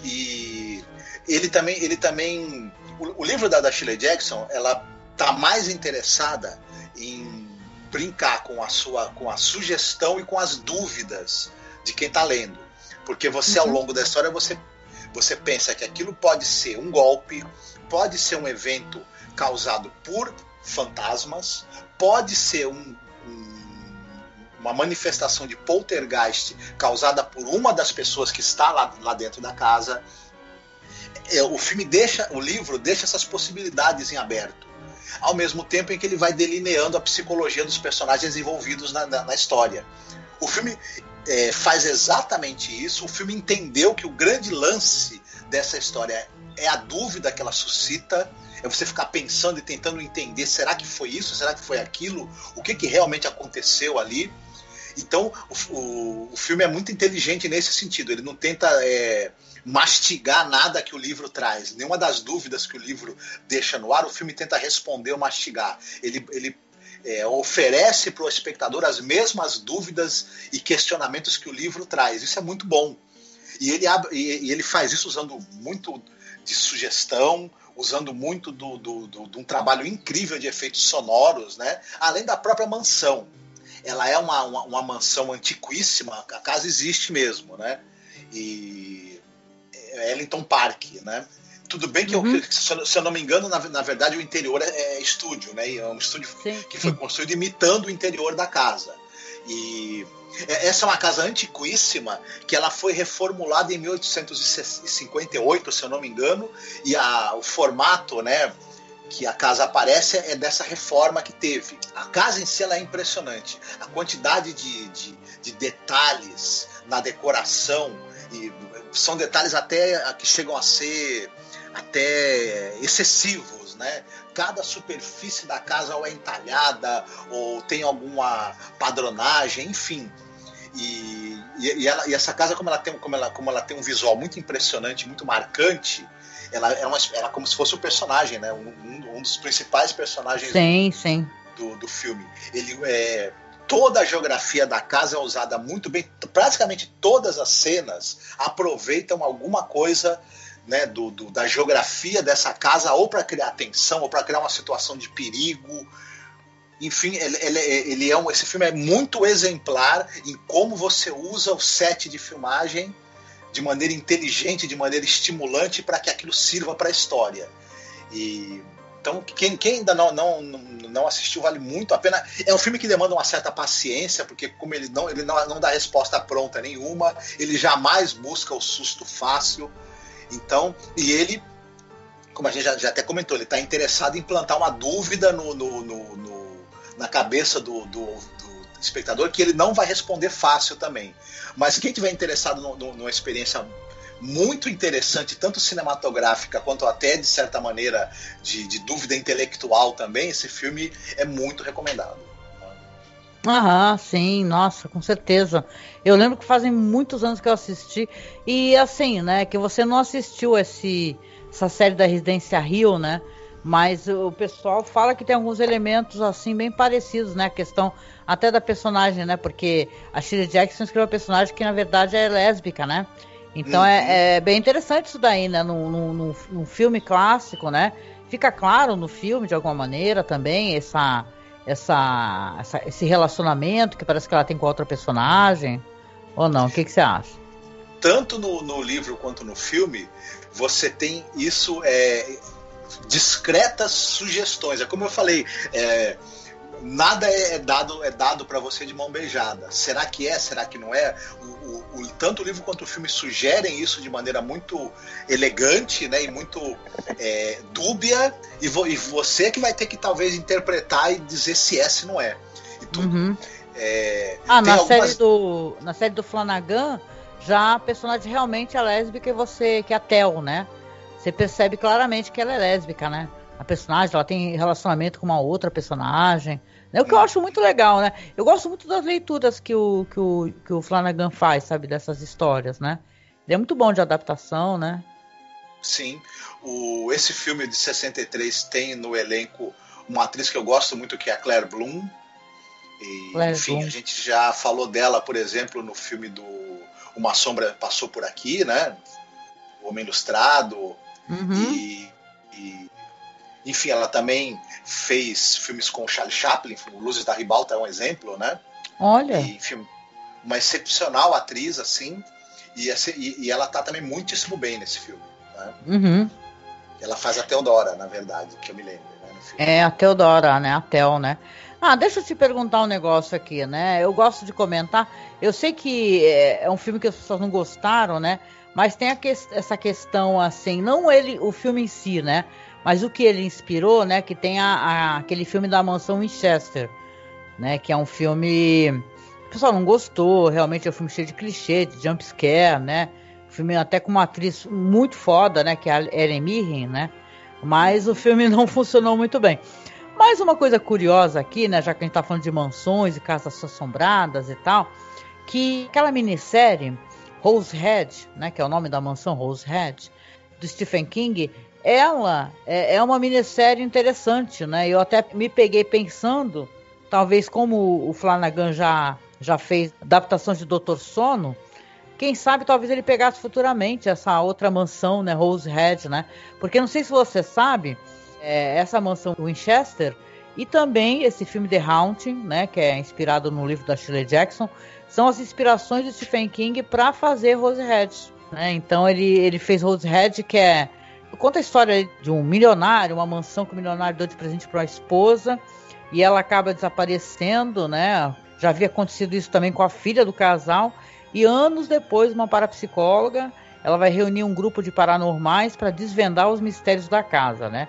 e ele também ele também o, o livro da, da Shirley Jackson ela tá mais interessada em brincar com a sua com a sugestão e com as dúvidas de quem está lendo porque você ao uhum. longo da história você você pensa que aquilo pode ser um golpe pode ser um evento causado por fantasmas pode ser um, uma manifestação de poltergeist causada por uma das pessoas que está lá, lá dentro da casa. é, o filme deixa, o livro deixa essas possibilidades em aberto. Ao mesmo tempo em que ele vai delineando a psicologia dos personagens envolvidos na, na, na história. O filme é, faz exatamente isso. O filme entendeu que o grande lance dessa história é a dúvida que ela suscita, é você ficar pensando e tentando entender: será que foi isso? Será que foi aquilo? O que, que realmente aconteceu ali? Então, o, o, o filme é muito inteligente nesse sentido. Ele não tenta é, mastigar nada que o livro traz. Nenhuma das dúvidas que o livro deixa no ar, o filme tenta responder ou mastigar. Ele, ele é, oferece para o espectador as mesmas dúvidas e questionamentos que o livro traz. Isso é muito bom. E ele, e, ele faz isso usando muito de sugestão, usando muito do, do, do, de um trabalho incrível de efeitos sonoros, né? além da própria mansão. Ela é uma, uma, uma mansão antiquíssima, a casa existe mesmo, né? E Ellington Park, né? Tudo bem que, uhum. eu, se, eu, não me engano, na, na verdade o interior é, é estúdio, né? É um estúdio sim, que foi construído imitando o interior da casa. E é, essa é uma casa antiquíssima que ela foi reformulada em 1858, se eu não me engano, e a, o formato, né? que a casa aparece é dessa reforma que teve. A casa em si é impressionante. A quantidade de, de, de detalhes na decoração e são detalhes até que chegam a ser até excessivos, né? Cada superfície da casa ou é entalhada ou tem alguma padronagem, enfim. E, e, ela, e essa casa, como ela, tem, como, ela, como ela tem um visual muito impressionante, muito marcante, ela é, uma, ela é como se fosse o um personagem, né? Um, um, dos principais personagens sim, sim. Do, do filme. Ele é toda a geografia da casa é usada muito bem. Praticamente todas as cenas aproveitam alguma coisa né, do, do, da geografia dessa casa, ou para criar tensão, ou para criar uma situação de perigo. Enfim, ele, ele, ele é um, esse filme é muito exemplar em como você usa o set de filmagem de maneira inteligente, de maneira estimulante, para que aquilo sirva para a história. E então, quem, quem ainda não, não, não assistiu, vale muito a pena. É um filme que demanda uma certa paciência, porque como ele não, ele não, não dá resposta pronta nenhuma, ele jamais busca o susto fácil. Então, e ele, como a gente já, já até comentou, ele está interessado em plantar uma dúvida no, no, no, no na cabeça do, do, do, espectador que ele não vai responder fácil também. Mas quem tiver interessado numa experiência muito interessante, tanto cinematográfica quanto até, de certa maneira, de, de dúvida intelectual também, esse filme é muito recomendado. Aham, sim, nossa, com certeza. Eu lembro que fazem muitos anos que eu assisti. E assim, né, que você não assistiu esse, essa série da Residência Rio, né? Mas o pessoal fala que tem alguns elementos assim bem parecidos, né? A questão até da personagem, né? Porque a Shirley Jackson escreveu uma personagem que na verdade é lésbica, né? Então é, uhum. é, é, bem interessante isso daí, né? Num, num, num filme clássico, né? Fica claro no filme, de alguma maneira, também, essa essa, essa, esse relacionamento que parece que ela tem com outra personagem? Ou não? O que, que você acha? Tanto no, no livro quanto no filme, você tem isso, é, discretas sugestões. É como eu falei, é, nada é, é dado é dado para você de mão beijada. Será que é? Será que não é? O, o, o, tanto o livro quanto o filme sugerem isso de maneira muito elegante, né, e muito é, dúbia. E, vo, e, você que vai ter que talvez interpretar e dizer se é, se não é. Uhum. É, ah, na algumas... série do na série do Flanagan já a personagem realmente é lésbica e você que é a Tel, né? Você percebe claramente que ela é lésbica, né? A personagem, ela tem relacionamento com uma outra personagem. É o que eu acho muito legal, né? Eu gosto muito das leituras que o, que o, que o Flanagan faz, sabe, dessas histórias, né? Ele é muito bom de adaptação, né? Sim. O, esse filme de 63 tem no elenco uma atriz que eu gosto muito, que é a Claire Bloom. E, Claire enfim, Bloom. a gente já falou dela, por exemplo, no filme do Uma Sombra Passou Por Aqui, né? O Homem Ilustrado. Uhum. E enfim, ela também fez filmes com Charlie Chaplin, Luzes da Ribalta é um exemplo, né? Olha. E, enfim, uma excepcional atriz, assim, e, e, ela tá também muitíssimo bem nesse filme. Né? Uhum. Ela faz a Teodora, na verdade, que eu me lembro. Né, é, a Teodora, né? A Tel, né? Ah, deixa eu te perguntar um negócio aqui, né? Eu gosto de comentar. Eu sei que é, é um filme que as pessoas não gostaram, né? Mas tem que- essa questão assim, não ele, o filme em si, né? Mas o que ele inspirou, né? Que tem a, a- aquele filme da mansão Winchester, né? Que é um filme. O pessoal não gostou, realmente é um filme cheio de clichê, de jump scare, né? Filme até com uma atriz muito foda, né? Que é a Ellen Mirren, né? Mas o filme não funcionou muito bem. Mais uma coisa curiosa aqui, né? Já que a gente tá falando de mansões e casas assombradas e tal, que aquela minissérie Rosehead, né? Que é o nome da mansão Rosehead, do Stephen King, ela é, é uma minissérie interessante, né? Eu até me peguei pensando, talvez como o Flanagan já, já fez adaptações de Doutor Sono, quem sabe talvez ele pegasse futuramente essa outra mansão, né, Rosehead, né? Porque não sei se você sabe, é, essa mansão Winchester e também esse filme The Haunting, né, que é inspirado no livro da Shirley Jackson, são as inspirações do Stephen King para fazer Rosehead, né? Então ele, ele fez Rosehead, que é conta a história de um milionário, uma mansão que o milionário deu de presente para a esposa e ela acaba desaparecendo, né? Já havia acontecido isso também com a filha do casal e anos depois uma parapsicóloga ela vai reunir um grupo de paranormais para desvendar os mistérios da casa, né?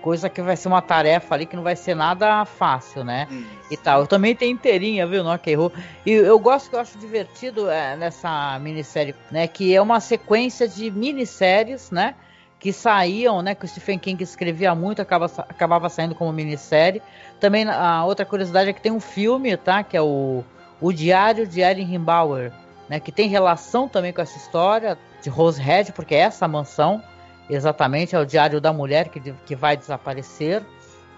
Coisa que vai ser uma tarefa ali que não vai ser nada fácil, né? Hum. e tal. Eu também tenho inteirinha, viu? Não que errou. E eu gosto que eu acho divertido é, nessa minissérie, né? Que é uma sequência de minisséries, né? Que saíam, né? Que o Stephen King escrevia muito, acaba, acabava saindo como minissérie. Também a outra curiosidade é que tem um filme, tá? Que é o, o Diário de Erin Himbauer, né? Que tem relação também com essa história de Rosehead, porque é essa mansão, exatamente, é o Diário da Mulher que, que vai desaparecer,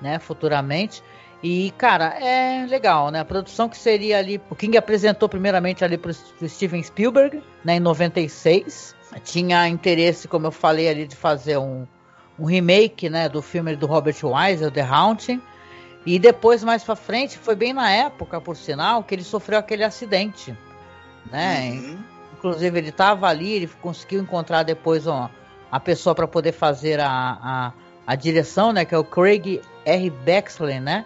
né? Futuramente. E, cara, é legal, né? A produção que seria ali. O King apresentou primeiramente ali pro, pro Steven Spielberg, né, em 96. Tinha interesse, como eu falei ali, de fazer um, um remake, né, do filme do Robert Wise, The Haunting. E depois, mais pra frente, foi bem na época, por sinal, que ele sofreu aquele acidente, né? Uhum. Inclusive, ele estava ali, ele conseguiu encontrar depois a pessoa para poder fazer a, a, a direção, né? Que é o Craig R. Bexley, né?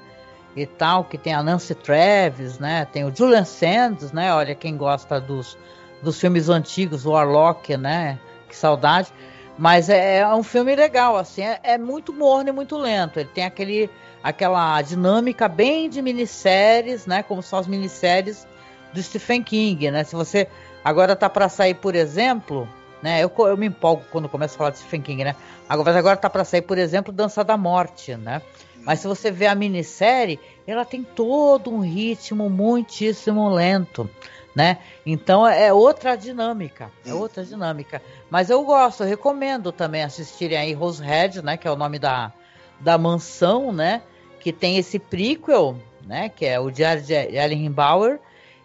E tal, que tem a Nancy Travis, né? Tem o Julian Sands, né? Olha, quem gosta dos, dos filmes antigos, Warlock, né? Que saudade. Mas é, é um filme legal, assim, é, é muito morno e muito lento. Ele tem aquele, aquela dinâmica bem de minisséries, né? Como são as minisséries do Stephen King, né? Se você agora tá para sair, por exemplo, né? Eu, eu me empolgo quando começo a falar de Stephen King, né? Agora, agora tá para sair, por exemplo, Dança da Morte, né? Mas se você vê a minissérie, ela tem todo um ritmo muitíssimo lento, né? Então é outra dinâmica, é Hum. outra dinâmica. Mas eu gosto, eu recomendo também assistirem aí Rosehead, né? Que é o nome da, da mansão, né? Que tem esse prequel, né? Que é o Diário de Ellen Himbauer.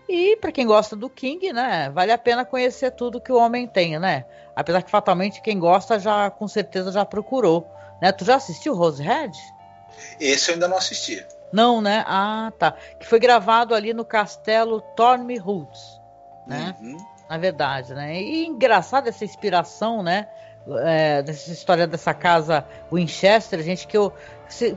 E para quem gosta do King, né? Vale a pena conhecer tudo que o homem tem, né? Apesar que fatalmente quem gosta já com certeza já procurou, né? Tu já assistiu Rosehead? Esse eu ainda não assisti. Não, né? Ah, tá. Que foi gravado ali no castelo Thorny Woods, né? Uhum. Na verdade, né? E engraçado essa inspiração, né? É, dessa história dessa casa Winchester, gente, que eu.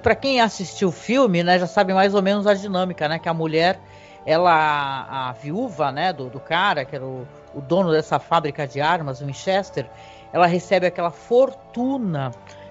Pra quem assistiu o filme, né, já sabe mais ou menos a dinâmica, né? Que a mulher, ela, a, viúva, né, do, do cara, que era o, o dono dessa fábrica de armas, Winchester, ela recebe aquela fortuna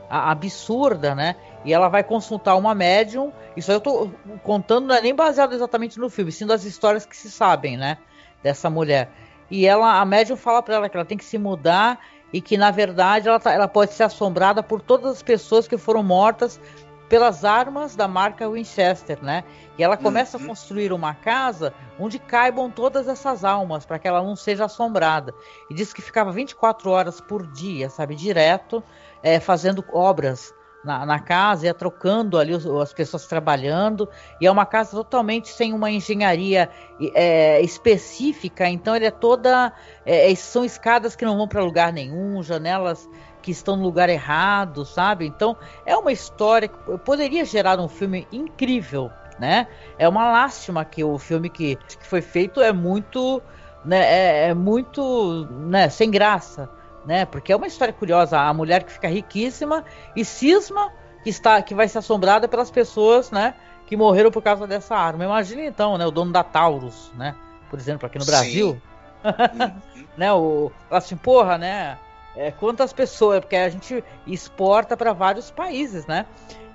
absurda, né? E ela vai consultar uma médium. Isso aí eu tô contando, não é nem baseado exatamente no filme, sim das histórias que se sabem, né? Dessa mulher. E ela, a médium fala para ela que ela tem que se mudar e que na verdade ela, tá- ela pode ser assombrada por todas as pessoas que foram mortas pelas armas da marca Winchester, né? E ela começa Uhum. a construir uma casa onde caibam todas essas almas para que ela não seja assombrada. E diz que ficava 24 horas por dia, sabe, direto, eh, fazendo obras na, na casa, ia trocando ali os- as pessoas trabalhando. E é uma casa totalmente sem uma engenharia eh, específica, então ele é toda. eh, são escadas que não vão para lugar nenhum, janelas que estão no lugar errado, sabe? Então é uma história que poderia gerar um filme incrível, né? É uma lástima que o filme que, que foi feito é muito, né? É, é muito, né? Sem graça, né? Porque é uma história curiosa. A mulher que fica riquíssima e cisma que está, que vai ser assombrada pelas pessoas, né? Que morreram por causa dessa arma. Imagina então, né? O dono da Taurus, né? Por exemplo, aqui no Sim. Brasil, né? O, assim, porra, né? É, quantas pessoas, porque a gente exporta para vários países, né?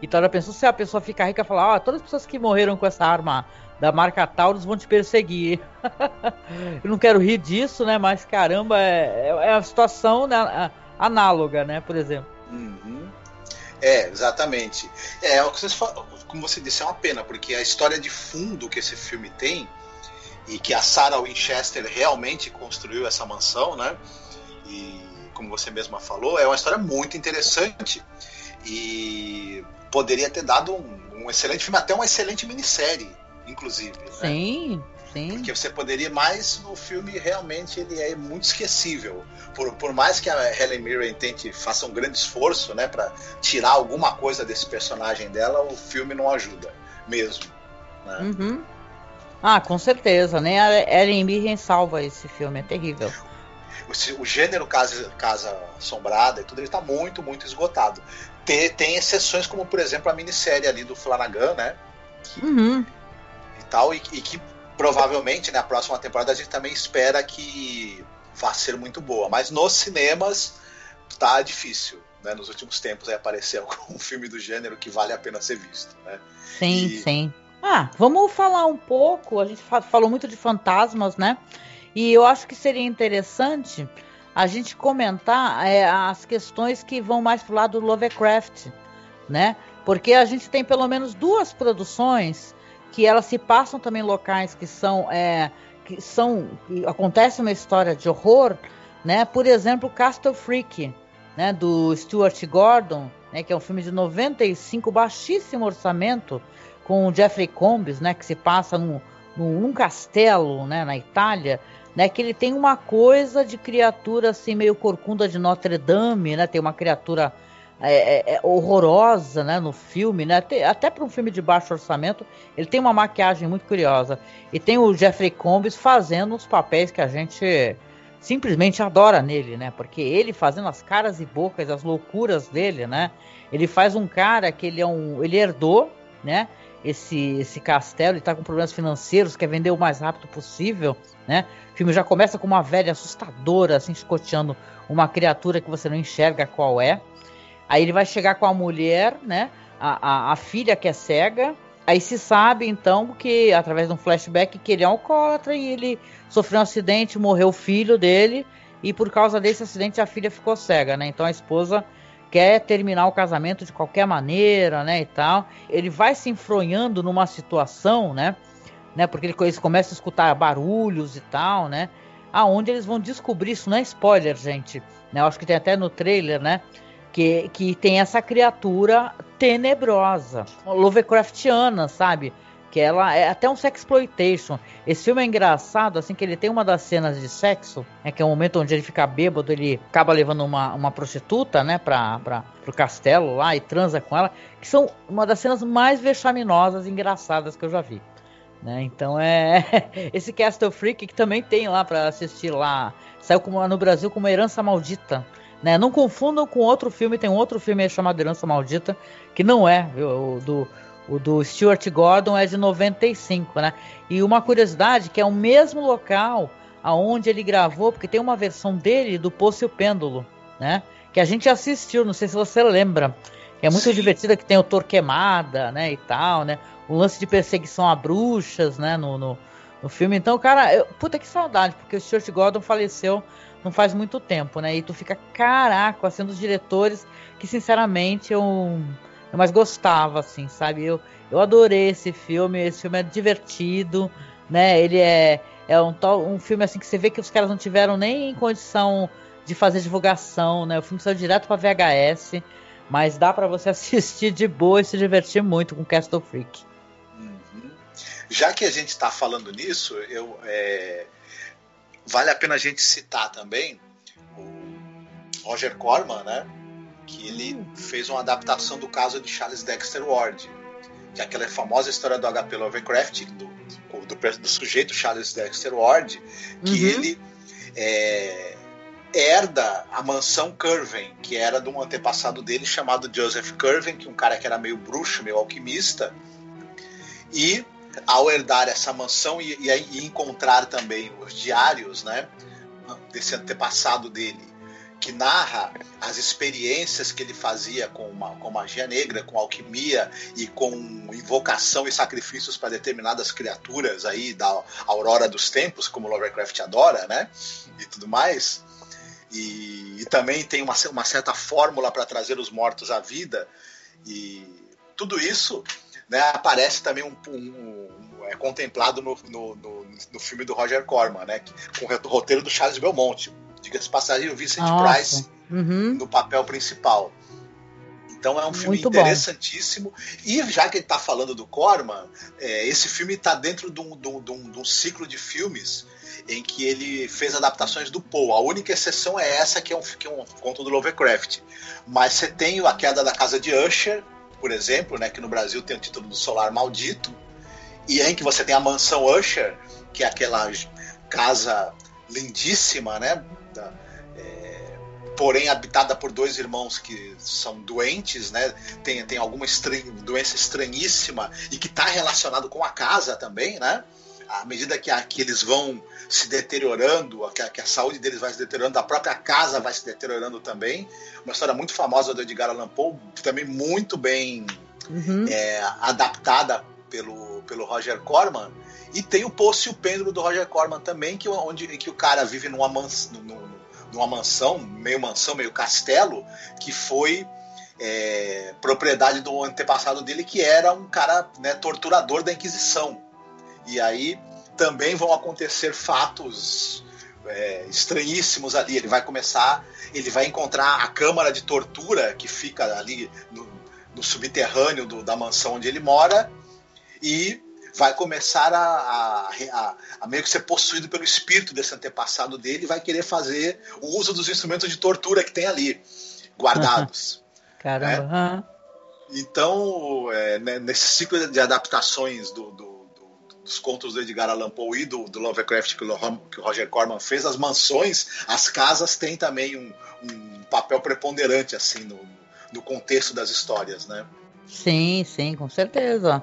Então ela pensou se a pessoa ficar rica e falar, ah, todas as pessoas que morreram com essa arma da marca Taurus vão te perseguir. Eu não quero rir disso, né? Mas caramba, é, é a situação né, análoga, né? Por exemplo. Uhum. É, exatamente. É, é o que vocês falam, como você disse, é uma pena, porque a história de fundo que esse filme tem, e que a Sarah Winchester realmente construiu essa mansão, né? E como você mesma falou, é uma história muito interessante. E poderia ter dado um, um excelente filme, até uma excelente minissérie, inclusive. Né? Sim, sim. Porque você poderia, mas no filme realmente ele é muito esquecível. Por, por mais que a Helen Mirren tente faça um grande esforço, né, para tirar alguma coisa desse personagem dela, o filme não ajuda mesmo. Né? Uhum. Ah, com certeza, né? A Ellen Mirren salva esse filme, é terrível. O, o gênero casa, casa assombrada e tudo, ele tá muito, muito esgotado. Tem, tem exceções, como por exemplo a minissérie ali do Flanagan, né? Uhum. E tal, e, e que provavelmente na próxima temporada a gente também espera que vá ser muito boa. Mas nos cinemas tá difícil. Né? Nos últimos tempos aí aparecer algum filme do gênero que vale a pena ser visto. Né? Sim, E- sim. Ah, vamos falar um pouco. A gente fa- falou muito de fantasmas, né? E eu acho que seria interessante a gente comentar é, as questões que vão mais pro lado do Lovecraft, né? Porque a gente tem pelo menos duas produções que elas se passam também locais que são é, que são que acontece uma história de horror, né? Por exemplo, Castle Freak, né? Do Stuart Gordon, né? Que é um filme de 95, baixíssimo orçamento, com o Jeffrey Combs, né? Que se passa num, num, num castelo, né? Na Itália, né? Que ele tem uma coisa de criatura assim meio corcunda de Notre Dame, né? Tem uma criatura é, é, é horrorosa, né? No filme, né? Até, até para um filme de baixo orçamento, ele tem uma maquiagem muito curiosa. E tem o Jeffrey Combs fazendo os papéis que a gente simplesmente adora nele, né? Porque ele fazendo as caras e bocas, as loucuras dele, né? Ele faz um cara que ele é um, ele herdou, né? Esse esse castelo, ele tá com problemas financeiros, quer vender o mais rápido possível, né? O filme já começa com uma velha assustadora, assim, escoteando uma criatura que você não enxerga qual é. Aí ele vai chegar com a mulher, né? A, a, a filha que é cega. Aí se sabe, então, que através de um flashback que ele é alcoólatra e ele sofreu um acidente, morreu o filho dele. E por causa desse acidente a filha ficou cega, né? Então a esposa quer terminar o casamento de qualquer maneira, né? E tal. Ele vai se enfronhando numa situação, né? né? Porque ele- eles começam a escutar barulhos e tal, né? Aonde eles vão descobrir, isso não é spoiler, gente. Né? Eu acho que tem até no trailer, né? Que, que tem essa criatura tenebrosa, Lovecraftiana, sabe? Que ela é até um sexploitation. Esse filme é engraçado, assim, que ele tem uma das cenas de sexo, né, que é o momento onde ele fica bêbado, ele acaba levando uma, uma prostituta, né, pra, pra, pro castelo lá e transa com ela, que são uma das cenas mais vexaminosas e engraçadas que eu já vi. Né? Então é esse Castle Freak que também tem lá pra assistir lá. Saiu como, no Brasil como Herança Maldita. Né? Não confundam com outro filme, tem um outro filme aí chamado Herança Maldita, que não é, viu? O do, o do Stuart Gordon é de 95, né? E uma curiosidade que é o mesmo local aonde ele gravou, porque tem uma versão dele do Poço e o Pêndulo, né? Que a gente assistiu, não sei se você lembra. É muito Sim. divertida, que tem o Torquemada, né, e tal, né? O lance de perseguição a bruxas, né, no, no, no filme. Então, cara, eu- puta que saudade, porque o Stuart Gordon faleceu não faz muito tempo, né? E tu fica, caraca, assim, dos diretores que, sinceramente, eu, eu mais gostava, assim, sabe? Eu, eu adorei esse filme, esse filme é divertido, né? Ele é, é um, um filme, assim, que você vê que os caras não tiveram nem condição de fazer divulgação, né? O filme saiu direto pra VHS, mas dá pra você assistir de boa e se divertir muito com Castle Freak. Uhum. Já que a gente está falando nisso, eu, é, vale a pena a gente citar também o Roger Corman, né? Que ele fez uma adaptação do caso de Charles Dexter Ward, que é aquela famosa história do HP Lovecraft, do, do, do sujeito Charles Dexter Ward, que Uhum. ele é, herda a mansão Curven, que era de um antepassado dele chamado Joseph Curven, que é um cara que era meio bruxo, meio alquimista, e ao herdar essa mansão e, e, e encontrar também os diários, né, desse antepassado dele, que narra as experiências que ele fazia com, uma, com magia negra, com alquimia e com invocação e sacrifícios para determinadas criaturas aí da aurora dos tempos, como Lovecraft adora, né? E tudo mais. E, e também tem uma, uma certa fórmula para trazer os mortos à vida. E tudo isso né, aparece também um, um, um é contemplado no, no, no, no, filme do Roger Corman, né? Com o roteiro do Charles Belmonte diga-se passagem, o Vincent Nossa. Price uhum. no papel principal. Então é um filme Muito interessantíssimo. Bom. E já que ele está falando do Corman, é, esse filme está dentro de um, de, um, de um, ciclo de filmes em que ele fez adaptações do Poe. A única exceção é essa, que é um, que é um conto do Lovecraft. Mas você tem A Queda da Casa de Usher, por exemplo, né, que no Brasil tem o título do Solar Maldito, e em que você tem a Mansão Usher, que é aquela casa lindíssima, né? Da, é, porém habitada por dois irmãos que são doentes, né? Tem, tem alguma estranha, doença estranhíssima e que está relacionado com a casa também, né? À medida que, a, que eles vão se deteriorando, que a, que a, saúde deles vai se deteriorando, a própria casa vai se deteriorando também. Uma história muito famosa do Edgar Allan Poe, também muito bem uhum. é, adaptada pelo, pelo Roger Corman e tem o Poço e o Pêndulo do Roger Corman também, que, onde que o cara vive numa, mans, numa mansão, meio mansão, meio castelo, que foi é, propriedade do antepassado dele, que era um cara né, torturador da Inquisição. E aí também vão acontecer fatos é, estranhíssimos ali. Ele vai começar, ele vai encontrar a câmara de tortura que fica ali no, no subterrâneo do, da mansão onde ele mora e vai começar a, a, a, a, meio que ser possuído pelo espírito desse antepassado dele e vai querer fazer o uso dos instrumentos de tortura que tem ali guardados. Caramba. Né? Então, é, né, nesse ciclo de adaptações do, do, do, dos contos do Edgar Allan Poe e do, do Lovecraft que o, Roger Corman fez, as mansões, as casas têm também um, um papel preponderante assim no, no contexto das histórias, né? Sim, sim, com certeza.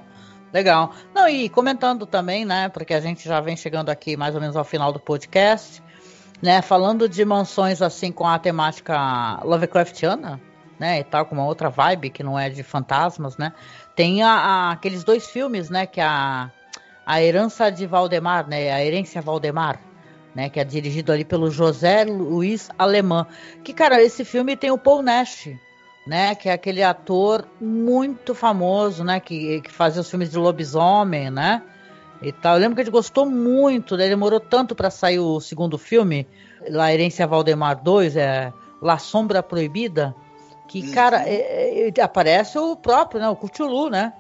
Legal. Não, e comentando também, né, porque a gente já vem chegando aqui mais ou menos ao final do podcast, né, falando de mansões assim com a temática Lovecraftiana, né, e tal, com uma outra vibe que não é de fantasmas, né, tem a, a, aqueles dois filmes, né, que a, a Herança de Valdemar, né, a Herência Valdemar, né, que é dirigido ali pelo José Luiz Alemã, que, cara, esse filme tem o Paul Nash, né? Que é aquele ator muito famoso, né? Que, que fazia os filmes de lobisomem, né? E tal. Eu lembro que a gente gostou muito, né? Demorou tanto para sair o segundo filme, La Herência Valdemar 2, é La Sombra Proibida, que, uhum. cara, é, é, aparece o próprio, né? O Cthulhu, né?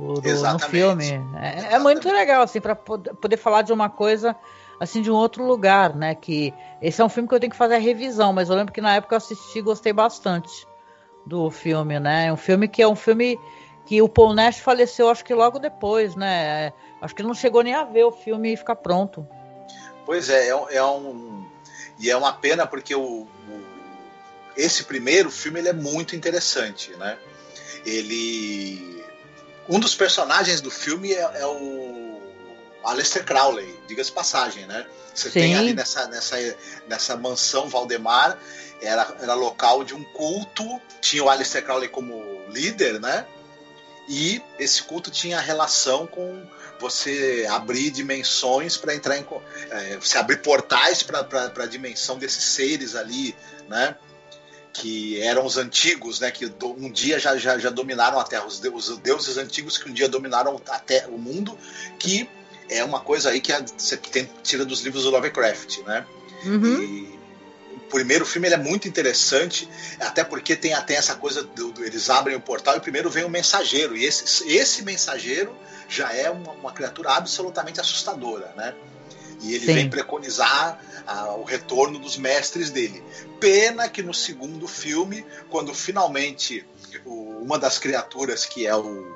O, do, no filme. É, é, muito legal, assim, para poder, falar de uma coisa assim de um outro lugar, né? Que esse é um filme que eu tenho que fazer a revisão, mas eu lembro que na época eu assisti e gostei bastante do filme, né? É um filme que é um filme que o Paul Nash faleceu, acho que logo depois, né? Acho que ele não chegou nem a ver o filme e ficar pronto. Pois é, é, é um e é uma pena porque o, o, esse primeiro filme ele é muito interessante, né? Ele um dos personagens do filme é, é o Aleister Crowley, diga-se passagem, né? Você Sim. tem ali nessa, nessa, nessa mansão Valdemar era, era local de um culto, tinha o Aleister Crowley como líder, né? E esse culto tinha relação com você abrir dimensões para entrar em. É, você abrir portais para a dimensão desses seres ali, né? Que eram os antigos, né? Que um dia já, já, já dominaram a Terra. Os, os deuses antigos que um dia dominaram a terra, o mundo, que é uma coisa aí que você tem, tira dos livros do Lovecraft, né? Uhum. E, primeiro filme é muito interessante, até porque tem até essa coisa do, do, eles abrem o portal e primeiro vem o mensageiro e esse, esse mensageiro já é uma, uma criatura absolutamente assustadora, né? E ele Sim. vem preconizar a, o retorno dos mestres dele. Pena que no segundo filme, quando finalmente o, uma das criaturas que é o,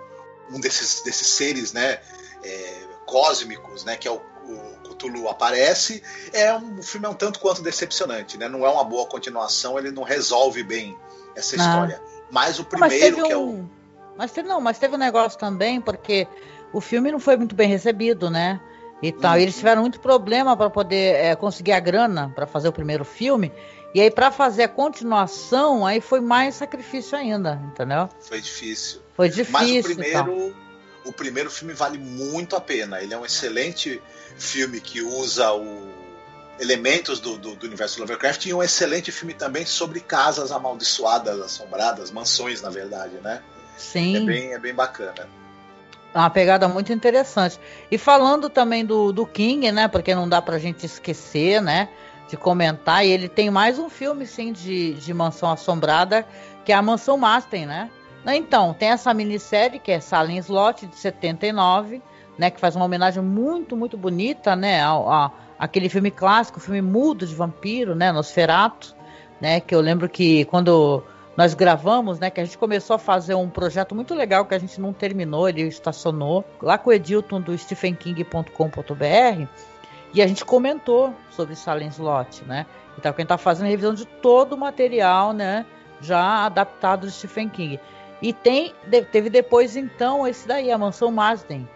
um desses, desses seres, né, é, cósmicos, né, que é o o Cthulhu aparece, é um, o filme é um tanto quanto decepcionante, né? Não é uma boa continuação, ele não resolve bem essa não. história. Mas o primeiro, mas que é o. Mas teve, não, mas teve um negócio também, porque o filme não foi muito bem recebido, né? E tal. Uhum. Eles tiveram muito problema para poder é, conseguir a grana para fazer o primeiro filme. E aí, para fazer a continuação, aí foi mais sacrifício ainda, entendeu? Foi difícil. Foi difícil. Mas o e primeiro, o primeiro filme vale muito a pena. Ele é um excelente filme que usa o elementos do, do, do universo Lovecraft e um excelente filme também sobre casas amaldiçoadas, assombradas, mansões, na verdade, né? Sim. É bem, é bem bacana. Uma pegada muito interessante. E falando também do, do King, né? Porque não dá pra gente esquecer, né? De comentar. E ele tem mais um filme, sim, de, de Mansão Assombrada, que é a Mansão Masten, né? Então, tem essa minissérie que é Salem Slot, de 79, né? Que faz uma homenagem muito, muito bonita, né? Ao, aquele filme clássico, filme mudo de vampiro, né? Nosferatu, né? Que eu lembro que quando nós gravamos, né? Que a gente começou a fazer um projeto muito legal que a gente não terminou, ele estacionou lá com o Edilton do stephenking.com.br e a gente comentou sobre Salem Slot, né? Então a gente tá fazendo revisão de todo o material, né? Já adaptado do Stephen King. E tem, teve depois então esse daí, a Mansão Marsden,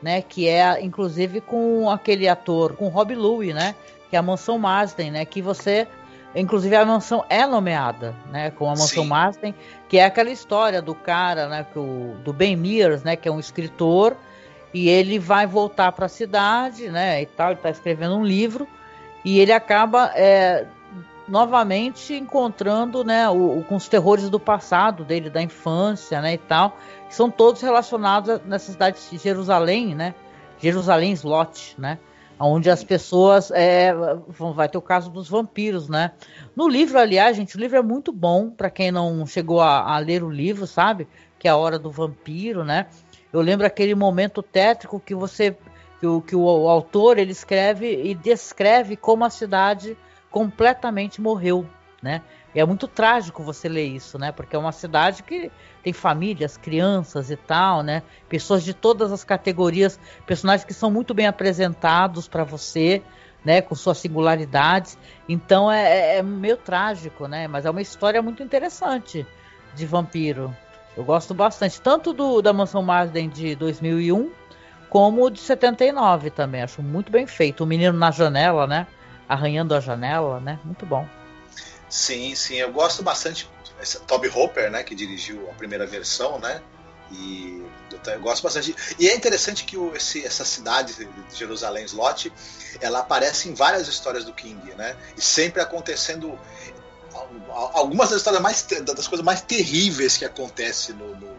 né? Que é inclusive com aquele ator, com Rob Louie, né? Que é a Mansão Marsden, né? Que você Inclusive a mansão é nomeada, né, como a mansão Sim. Marsden, que é aquela história do cara, né, que o, do Ben Mears, né, que é um escritor, e ele vai voltar para a cidade, né, e tal, ele está escrevendo um livro, e ele acaba é, novamente encontrando, né, o, o- com os terrores do passado dele, da infância, né, e tal, que são todos relacionados a- nessa cidade de Jerusalém, né, Jerusalém Slot, né, onde as pessoas é, vai ter o caso dos vampiros, né? No livro, aliás, gente, o livro é muito bom para quem não chegou a, a ler o livro, sabe? Que é a hora do vampiro, né? Eu lembro aquele momento tétrico que você que o, que o autor ele escreve e descreve como a cidade completamente morreu, né? E é muito trágico você ler isso, né? Porque é uma cidade que tem famílias, crianças e tal, né? Pessoas de todas as categorias, personagens que são muito bem apresentados para você, né? Com suas singularidades. Então é, é- é meio trágico, né? Mas é uma história muito interessante de vampiro. Eu gosto bastante, tanto do da Mansão Marsden de 2001, como de 79 também. Acho muito bem feito. O menino na janela, né? Arranhando a janela, né? Muito bom. Sim, sim, eu gosto bastante. Esse Toby Hopper, né, que dirigiu a primeira versão, né? E eu, eu gosto bastante. E é interessante que o- esse- essa cidade de Jerusalém Slot, ela aparece em várias histórias do King, né? E sempre acontecendo al- al- algumas das histórias mais das coisas mais terríveis que acontecem no, no,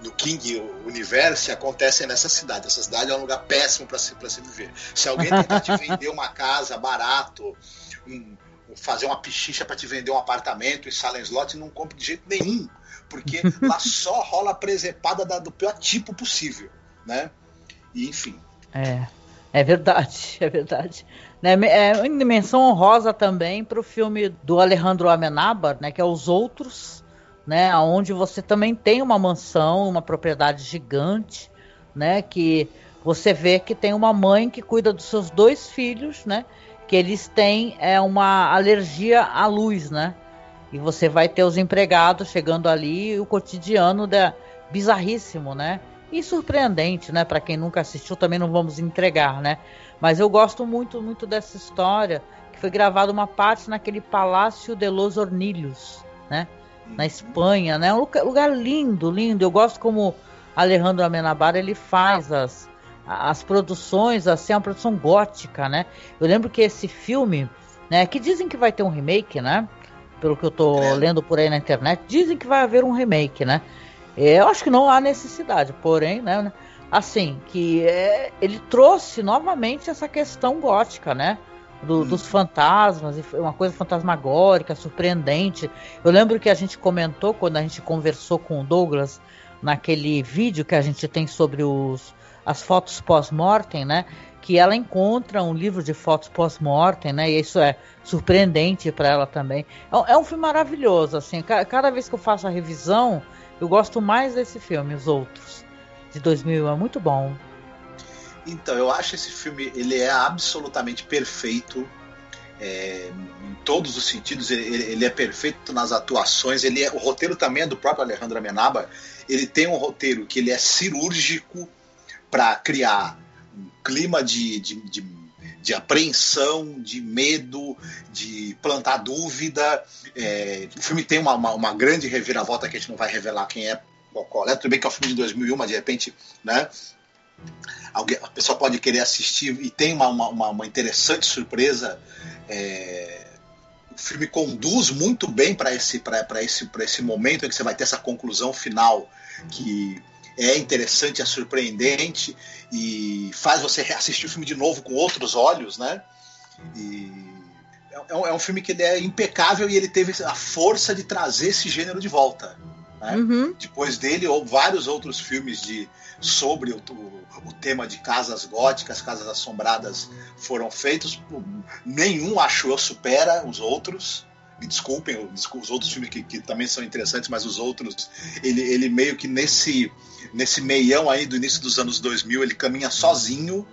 no King Universe acontecem nessa cidade. Essa cidade é um lugar péssimo para se, se viver. Se alguém tentar te vender uma casa barato, um- fazer uma pichicha para te vender um apartamento em Salem Slot, não compre de jeito nenhum, porque lá só rola a presepada da- do pior tipo possível, né? E, enfim. É, é verdade, é verdade. Né, É uma dimensão honrosa também para o filme do Alejandro Amenábar, né, que é Os Outros, né, onde você também tem uma mansão, uma propriedade gigante, né, que você vê que tem uma mãe que cuida dos seus dois filhos, né, que eles têm é, uma alergia à luz, né, e você vai ter os empregados chegando ali e o cotidiano da bizarríssimo, né? E surpreendente, né? Para quem nunca assistiu, também não vamos entregar, né? Mas eu gosto muito, muito dessa história que foi gravada uma parte naquele Palácio de los Hornilhos, né? Na Espanha, né? Um lugar, lugar lindo, lindo. Eu gosto como Alejandro Amenabar ele faz as, as produções, assim, uma produção gótica, né? Eu lembro que esse filme, né? Que dizem que vai ter um remake, né? Pelo que eu tô Credo. lendo por aí na internet, dizem que vai haver um remake, né? Eu acho que não há necessidade, porém, né? Assim, que é, ele trouxe novamente essa questão gótica, né? Do- Hum. Dos fantasmas, e uma coisa fantasmagórica, surpreendente. Eu lembro que a gente comentou quando a gente conversou com o Douglas naquele vídeo que a gente tem sobre os, as fotos pós-mortem, né? Que ela encontra um livro de fotos pós-mortem, né? E isso é surpreendente para ela também. É, um- é um filme maravilhoso, assim. Ca- Cada vez que eu faço a revisão, eu gosto mais desse filme, os outros de 2000. É muito bom. Então, eu acho esse filme, ele é absolutamente perfeito é, em todos os sentidos. Ele, ele- é perfeito nas atuações. Ele é, o roteiro também é do próprio Alejandro Amenábar. Ele tem um roteiro que ele é cirúrgico para criar um clima de, de, de, de apreensão, de medo, de plantar dúvida. É, o filme tem uma, uma, uma grande reviravolta que a gente não vai revelar quem é qual é. Tudo bem que é um filme de 2001, mas de repente, né? Alguém, a pessoa pode querer assistir e tem uma, uma, uma interessante surpresa. É, o filme conduz muito bem para esse, esse, esse momento em que você vai ter essa conclusão final que é interessante, é surpreendente e faz você reassistir o filme de novo com outros olhos, né? E é, é um filme que ele é impecável e ele teve a força de trazer esse gênero de volta. Né? Uhum. Depois dele, ou vários outros filmes de, sobre o, o, o, tema de casas góticas, casas assombradas foram feitos. Nenhum, acho eu, supera os outros. Me desculpem, os outros filmes que, que também são interessantes, mas os outros, ele, ele meio que nesse, nesse meião aí do início dos anos 2000, ele caminha sozinho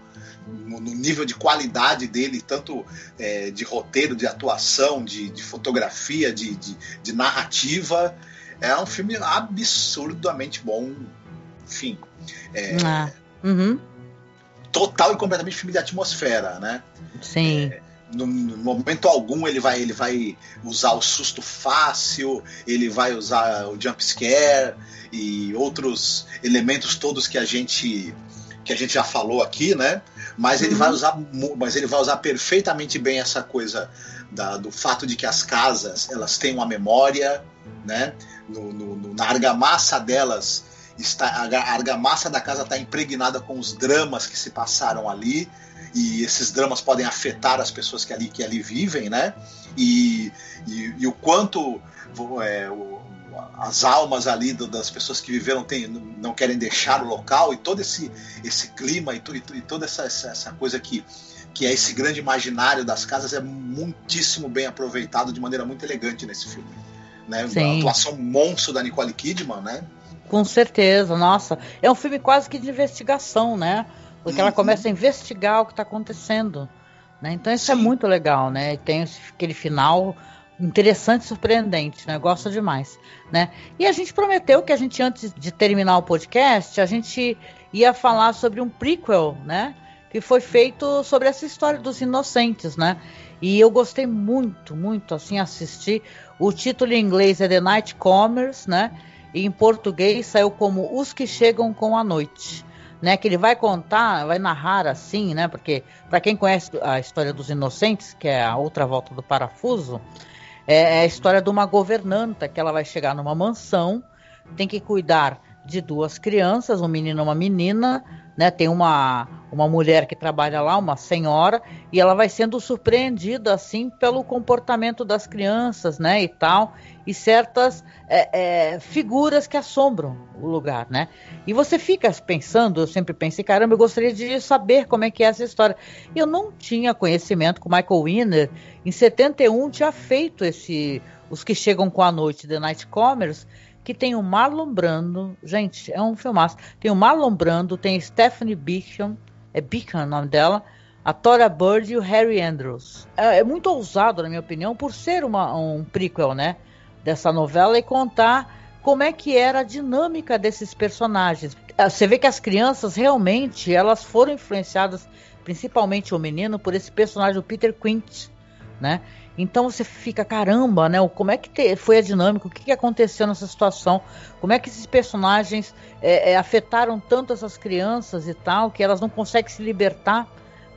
no, nível de qualidade dele, tanto é, de roteiro, de atuação, de, de fotografia, de, de, de, narrativa. É um filme absurdamente bom. Enfim. É, ah. uhum. Total e completamente filme de atmosfera, né? Sim. É, no, no, momento algum ele vai, ele vai usar o susto fácil, ele vai usar o jump scare e outros elementos todos que a gente que a gente já falou aqui, né? Mas ele uhum. vai usar, mas ele vai usar perfeitamente bem essa coisa da, do fato de que as casas elas têm uma memória, né? No, no, na argamassa delas está a argamassa da casa está impregnada com os dramas que se passaram ali e esses dramas podem afetar as pessoas que ali que ali vivem, né? E, e, e o quanto é, o, as almas ali do, das pessoas que viveram tem, não querem deixar o local e todo esse, esse clima e, e, toda essa, essa coisa que que é esse grande imaginário das casas é muitíssimo bem aproveitado de maneira muito elegante nesse filme né? Sim. A atuação monstro da Nicole Kidman, né? Com certeza, nossa. É um filme quase que de investigação, né? Porque uhum. ela começa a investigar o que está acontecendo. Né? Então isso é Sim. é muito legal, né? E tem aquele final interessante e surpreendente, né? Gosto demais, né? E a gente prometeu que a gente, antes de terminar o podcast, a gente ia falar sobre um prequel, né? Que foi feito sobre essa história dos inocentes, né? E eu gostei muito, muito, assim, assistir. O título em inglês é The Night Comers, né? E em português saiu como Os que Chegam com a Noite. Né, que ele vai contar, vai narrar assim, né? Porque para quem conhece a história dos inocentes, que é a outra volta do parafuso, é, é a história de uma governanta que ela vai chegar numa mansão, tem que cuidar de duas crianças, um menino e uma menina, né? Tem uma, uma mulher que trabalha lá, uma senhora, e ela vai sendo surpreendida assim pelo comportamento das crianças, né? E tal, e certas é, é, figuras que assombram o lugar, né? E você fica pensando, eu sempre pensei, caramba, eu gostaria de saber como é que é essa história. Eu não tinha conhecimento com Michael Winner, em 71 tinha feito esse Os que Chegam com a Noite, The Night Comers, que tem o Marlon Brando, gente, é um filmaço. Tem o Marlon Brando, tem Stephanie Beacon, é Beacon o nome dela, a Tora Bird e o Harry Andrews. É, é muito ousado, na minha opinião, por ser uma, um prequel, né, dessa novela e contar como é que era a dinâmica desses personagens. É, você vê que as crianças realmente elas foram influenciadas, principalmente o menino, por esse personagem, o Peter Quint, né? Então você fica, caramba, né? Como é que te, foi a dinâmica? O que, que, aconteceu nessa situação? Como é que esses personagens é, é, afetaram tanto essas crianças e tal, que elas não conseguem se libertar?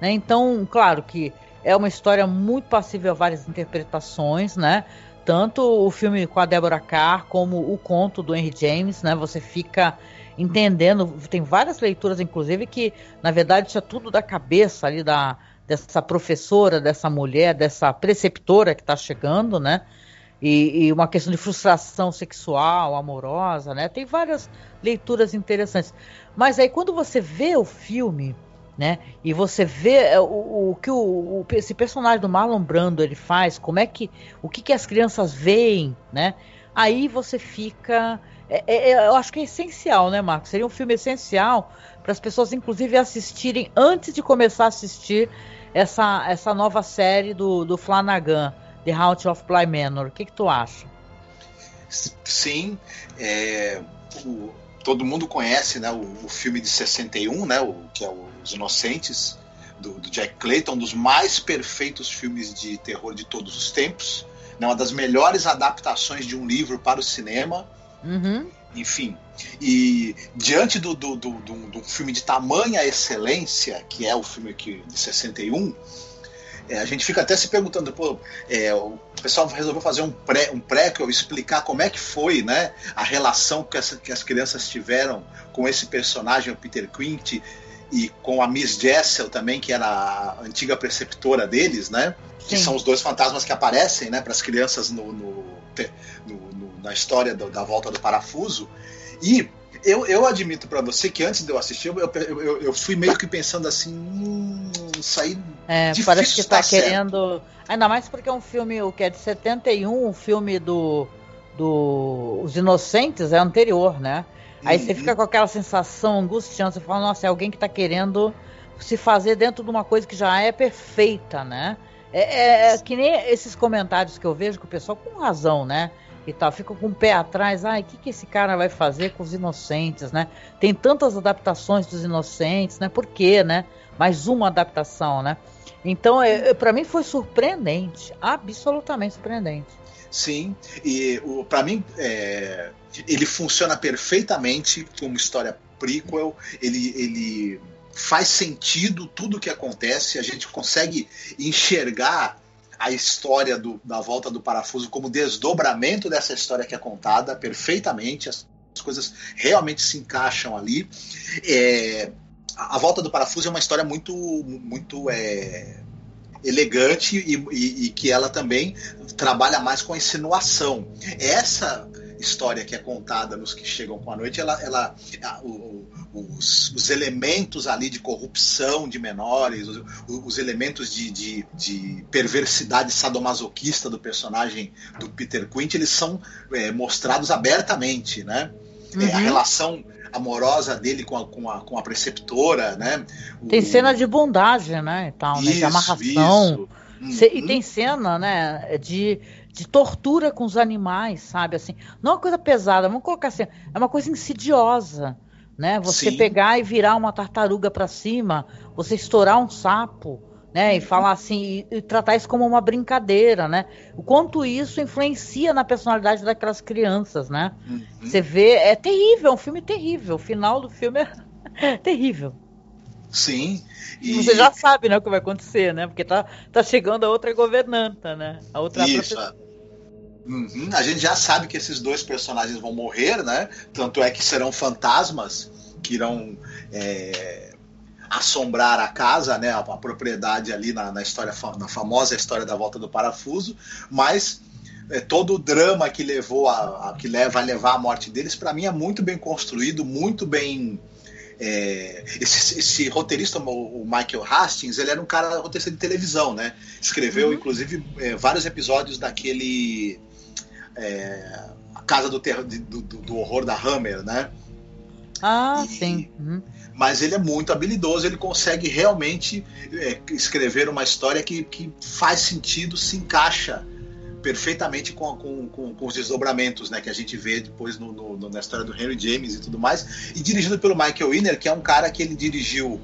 Né? Então, claro que é uma história muito passível a várias interpretações, né? Tanto o filme com a Deborah Carr como o conto do Henry James, né? Você fica entendendo, tem várias leituras, inclusive, que na verdade isso é tudo da cabeça ali da dessa professora, dessa mulher, dessa preceptora que está chegando, né? E, e, uma questão de frustração sexual, amorosa, né? Tem várias leituras interessantes. Mas aí quando você vê o filme, né? E você vê é, o, o que o, o, esse personagem do Marlon Brando ele faz, como é que o que, que as crianças veem, né? Aí você fica, é, é, é eu acho que é essencial, né, Marcos? Seria um filme essencial para as pessoas, inclusive, assistirem antes de começar a assistir essa, essa nova série do, do Flanagan, The House of Bly Manor. O que, que tu acha? Sim, é, o, todo mundo conhece, né, o, o filme de 61, né, o, que é Os Inocentes, do, do Jack Clayton, um dos mais perfeitos filmes de terror de todos os tempos, né, uma das melhores adaptações de um livro para o cinema. Uhum. Enfim, e diante do, do, do, do, do filme de tamanha excelência, que é o filme que, de 61, é, a gente fica até se perguntando, pô, é, o pessoal resolveu fazer um pré, um prequel, explicar como é que foi, né, a relação que, essa, que as crianças tiveram com esse personagem, o Peter Quint, e com a Miss Jessel também, que era a antiga preceptora deles, né, que Sim. são os dois fantasmas que aparecem, né, para as crianças no- no- no- na história do- da volta do parafuso. E eu, eu admito pra você que antes de eu assistir, eu, eu, eu- fui meio que pensando assim, hum, isso aí É, parece que tá certo. querendo. Ainda mais porque é um filme o que é de 71, um filme do. do Os Inocentes é anterior, né? Aí você Uhum. fica com aquela sensação angustiante, você fala, nossa, é alguém que tá querendo se fazer dentro de uma coisa que já é perfeita, né? É, é- é que nem esses comentários que eu vejo que o pessoal, com razão, né? E tal, fica com o pé atrás, ai, o que, que esse cara vai fazer com os inocentes, né? Tem tantas adaptações dos inocentes, né? Por quê, né? Mais uma adaptação, né? Então, é, é, para mim foi surpreendente, absolutamente surpreendente. Sim, e para mim é, ele funciona perfeitamente como história prequel. Ele, ele faz sentido tudo o que acontece. A gente consegue enxergar a história do- da volta do parafuso como desdobramento dessa história que é contada perfeitamente. As, as coisas realmente se encaixam ali. É, a, a volta do parafuso é uma história muito, muito é, elegante e, e- e que ela também trabalha mais com a insinuação. Essa história que é contada nos que chegam com a noite, ela, ela o- os, os elementos ali de corrupção de menores, os, os elementos de, de- de perversidade sadomasoquista do personagem do Peter Quint, eles são é, mostrados abertamente, né? É, a Uhum. relação amorosa dele com a, com a, com a preceptora, né? Tem O- cena de bondagem, né? E tal, né? De Isso, amarração. isso. Cê- e Uhum. tem cena, né, de, de tortura com os animais, sabe? Assim, não é uma coisa pesada, vamos colocar assim, é uma coisa insidiosa, né? Você Sim. pegar e virar uma tartaruga para cima, você estourar um sapo, né? E Uhum. falar assim, e, e tratar isso como uma brincadeira, né? O quanto isso influencia na personalidade daquelas crianças, né? Uhum. Você vê, é terrível, é um filme terrível. O final do filme é terrível. Sim. E você já sabe, né, o que vai acontecer, né? Porque tá, tá chegando a outra governanta, né? A outra Isso. profe- Uhum. A gente já sabe que esses dois personagens vão morrer, né? Tanto é que serão fantasmas que irão é, assombrar a casa, né? A, a propriedade ali na, na história, na famosa história da volta do parafuso, mas é, todo o drama que levou a, a- que leva a levar à morte deles, para mim é muito bem construído, muito bem é, esse, esse roteirista, o Michael Hastings, ele era um cara roteirista de televisão, né? Escreveu, Uhum. inclusive, é, vários episódios daquele é, A Casa do, Terror, do, do- do Horror da Hammer, né? Ah, E- sim. Uhum. Mas ele é muito habilidoso, ele consegue realmente é, escrever uma história que, que faz sentido, se encaixa perfeitamente com, com, com, com os desdobramentos né, que a gente vê depois no, no- no- na história do Henry James e tudo mais. E dirigido pelo Michael Winner, que é um cara que ele dirigiu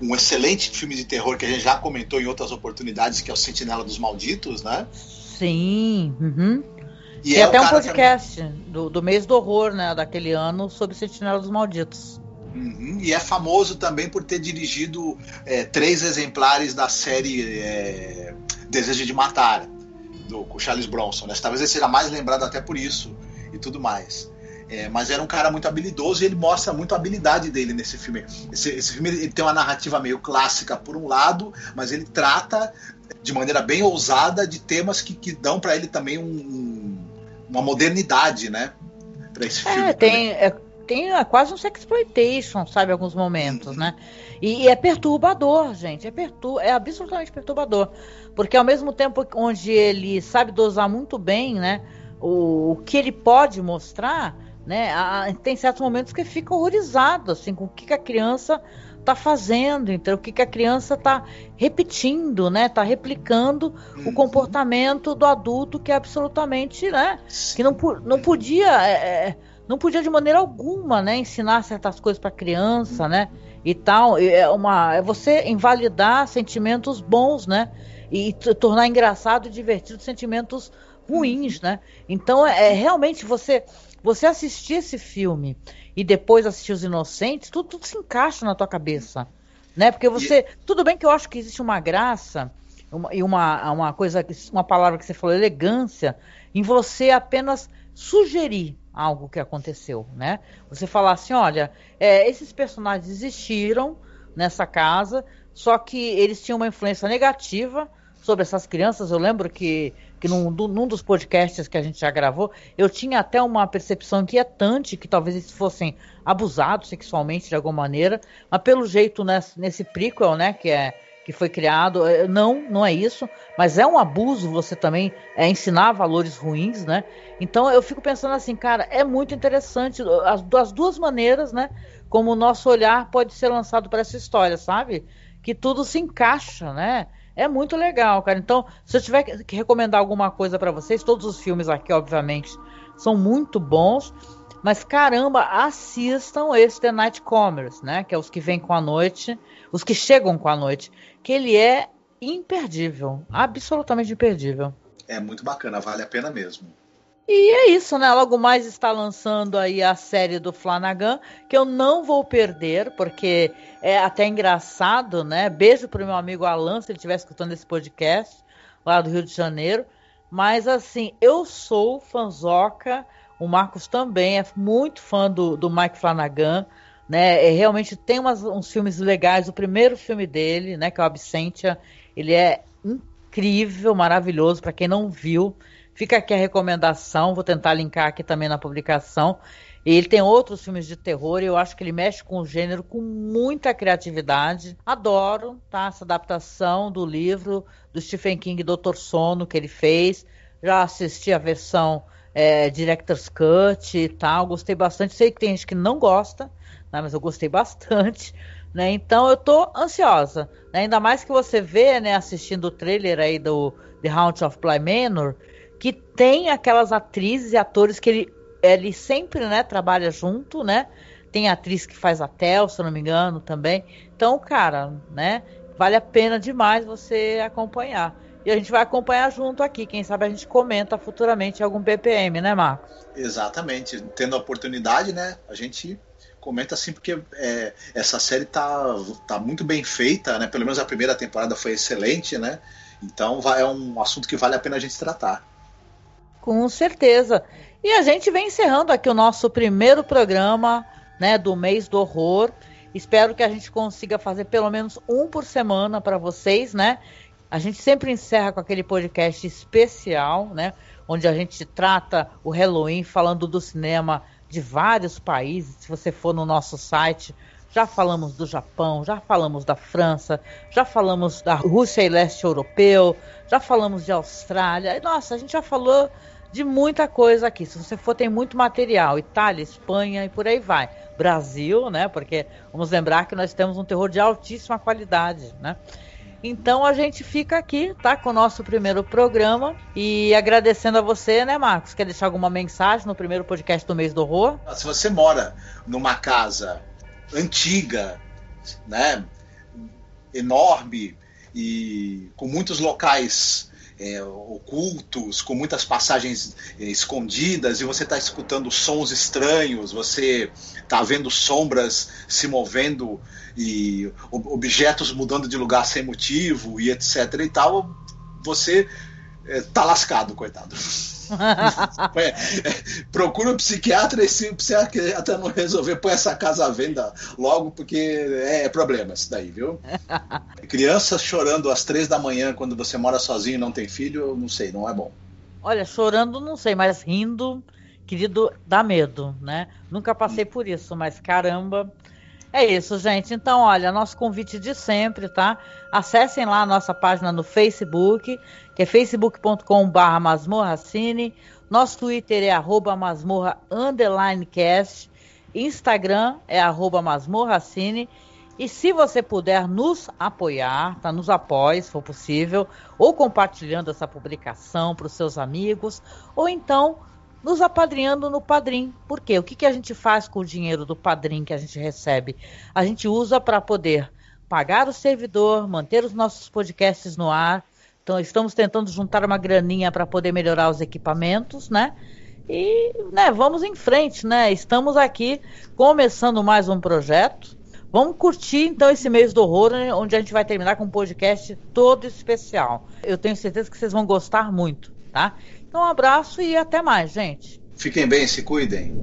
um excelente filme de terror que a gente já comentou em outras oportunidades, que é o Sentinela dos Malditos, né? Sim. Uhum. E Tem é até um é- podcast do, do mês do horror, né? Daquele ano, sobre Sentinela dos Malditos. Uhum, E é famoso também por ter dirigido é, três exemplares da série é, Desejo de Matar, do, com Charles Bronson. Né? Talvez ele seja mais lembrado até por isso e tudo mais. É, mas era um cara muito habilidoso e ele mostra muito a habilidade dele nesse filme. Esse, esse filme ele tem uma narrativa meio clássica por um lado, mas ele trata de maneira bem ousada de temas que, que dão para ele também um- um, uma modernidade, né? Para esse filme. É, tem, é, tem é, quase um sexploitation, sabe, alguns momentos, né? E, e é perturbador, gente. É, pertur é absolutamente perturbador. Porque ao mesmo tempo onde ele sabe dosar muito bem, né? O, o que ele pode mostrar, né? a- tem certos momentos que fica horrorizado, assim, com o que, que a criança tá fazendo, então o que, que a criança tá repetindo, né? Tá replicando o Uhum. comportamento do adulto que é absolutamente, né? que não, não podia é, é, não podia de maneira alguma, né, ensinar certas coisas para criança, né, e tal. É uma, é você invalidar sentimentos bons, né, e tornar engraçado e divertido sentimentos ruins, né. Então é, é realmente você você assistir esse filme e depois assistir Os Inocentes, tudo, tudo se encaixa na tua cabeça, né? Porque você, tudo bem que eu acho que existe uma graça e uma, uma coisa, uma palavra que você falou, elegância, em você apenas sugerir algo que aconteceu, né? Você falar assim, olha, é, esses personagens existiram nessa casa, só que eles tinham uma influência negativa sobre essas crianças. Eu lembro que, que num, num, dos podcasts que a gente já gravou, eu tinha até uma percepção inquietante que talvez eles fossem abusados sexualmente de alguma maneira, mas pelo jeito nesse, nesse prequel, né, que é que foi criado. É, não, não é isso, mas é um abuso você também é, ensinar valores ruins, né? Então eu fico pensando assim, cara, é muito interessante as, as duas maneiras, né? Como o nosso olhar pode ser lançado para essa história, sabe? Que tudo se encaixa, né? É muito legal, cara. Então, se eu tiver que recomendar alguma coisa para vocês, todos os filmes aqui, obviamente, são muito bons. Mas caramba, assistam esse The Night Commerce, né? Que é os que vêm com a noite, os que chegam com a noite, que ele é imperdível, absolutamente imperdível. É muito bacana, vale a pena mesmo. E é isso, né? Logo mais está lançando aí a série do Flanagan, que eu não vou perder, porque é até engraçado, né? Beijo pro meu amigo Alan, se ele estiver escutando esse podcast, lá do Rio de Janeiro. Mas assim, eu sou fanzoca o Marcos também é muito fã do, do Mike Flanagan, né? É, realmente tem umas, uns filmes legais. O primeiro filme dele, né, que é o Absentia, ele é incrível, maravilhoso. Para quem não viu, fica aqui a recomendação. Vou tentar linkar aqui também na publicação. Ele tem outros filmes de terror e eu acho que ele mexe com o gênero com muita criatividade. Adoro tá, essa adaptação do livro do Stephen King, Doutor Sono, que ele fez. Já assisti a versão é, Director's Cut e tal. Gostei bastante. Sei que tem gente que não gosta, né, mas eu gostei bastante. Né? Então eu tô ansiosa. Né? Ainda mais que você vê, né, assistindo o trailer aí do The Haunt of Bly Manor, que tem aquelas atrizes e atores que ele, ele sempre né, trabalha junto, né? Tem atriz que faz a Tel, se eu não me engano, também. Então, cara, né? Vale a pena demais você acompanhar. E a gente vai acompanhar junto aqui. Quem sabe a gente comenta futuramente algum BPM, né, Marcos? Exatamente. Tendo a oportunidade, né? A gente comenta assim porque é, essa série tá, tá muito bem feita, né? Pelo menos a primeira temporada foi excelente, né? Então é um assunto que vale a pena a gente tratar. Com certeza. E a gente vem encerrando aqui o nosso primeiro programa, né, do mês do horror. Espero que a gente consiga fazer pelo menos um por semana para vocês, né? A gente sempre encerra com aquele podcast especial, né? Onde a gente trata o Halloween falando do cinema de vários países. Se você for no nosso site, já falamos do Japão, já falamos da França, já falamos da Rússia e leste europeu, já falamos de Austrália. Nossa, a gente já falou de muita coisa aqui. Se você for, tem muito material. Itália, Espanha e por aí vai. Brasil, né? Porque vamos lembrar que nós temos um terror de altíssima qualidade, né? Então a gente fica aqui, tá? Com o nosso primeiro programa. E agradecendo a você, né, Marcos? Quer deixar alguma mensagem no primeiro podcast do mês do horror? Se você mora numa casa antiga, né? Enorme e com muitos locais é, ocultos, com muitas passagens é, escondidas, e você está escutando sons estranhos, você está vendo sombras se movendo e objetos mudando de lugar sem motivo e etc e tal, você é, tá lascado, coitado. é, procura um psiquiatra e se o psiquiatra não resolver, põe essa casa à venda logo, porque é, é problema isso daí, viu? Crianças chorando às três da manhã quando você mora sozinho e não tem filho, não sei, não é bom. Olha, chorando não sei, mas rindo, querido, dá medo, né? Nunca passei por isso, mas caramba, é isso, gente. Então, olha, nosso convite de sempre, tá? Acessem lá a nossa página no Facebook, que é facebook.com.br masmorracine. Nosso Twitter é arroba. Instagram é arroba masmorracine. E se você puder nos apoiar, tá? Nos apoie, se for possível, ou compartilhando essa publicação para os seus amigos, ou então nos apadrinhando no Padrim. Por quê? O que, que a gente faz com o dinheiro do Padrim que a gente recebe? A gente usa para poder pagar o servidor, manter os nossos podcasts no ar. Então, estamos tentando juntar uma graninha para poder melhorar os equipamentos, né? E, né, vamos em frente, né? Estamos aqui começando mais um projeto. Vamos curtir então esse mês do horror, né, onde a gente vai terminar com um podcast todo especial. Eu tenho certeza que vocês vão gostar muito, tá? Então, um abraço e até mais, gente. Fiquem bem, se cuidem.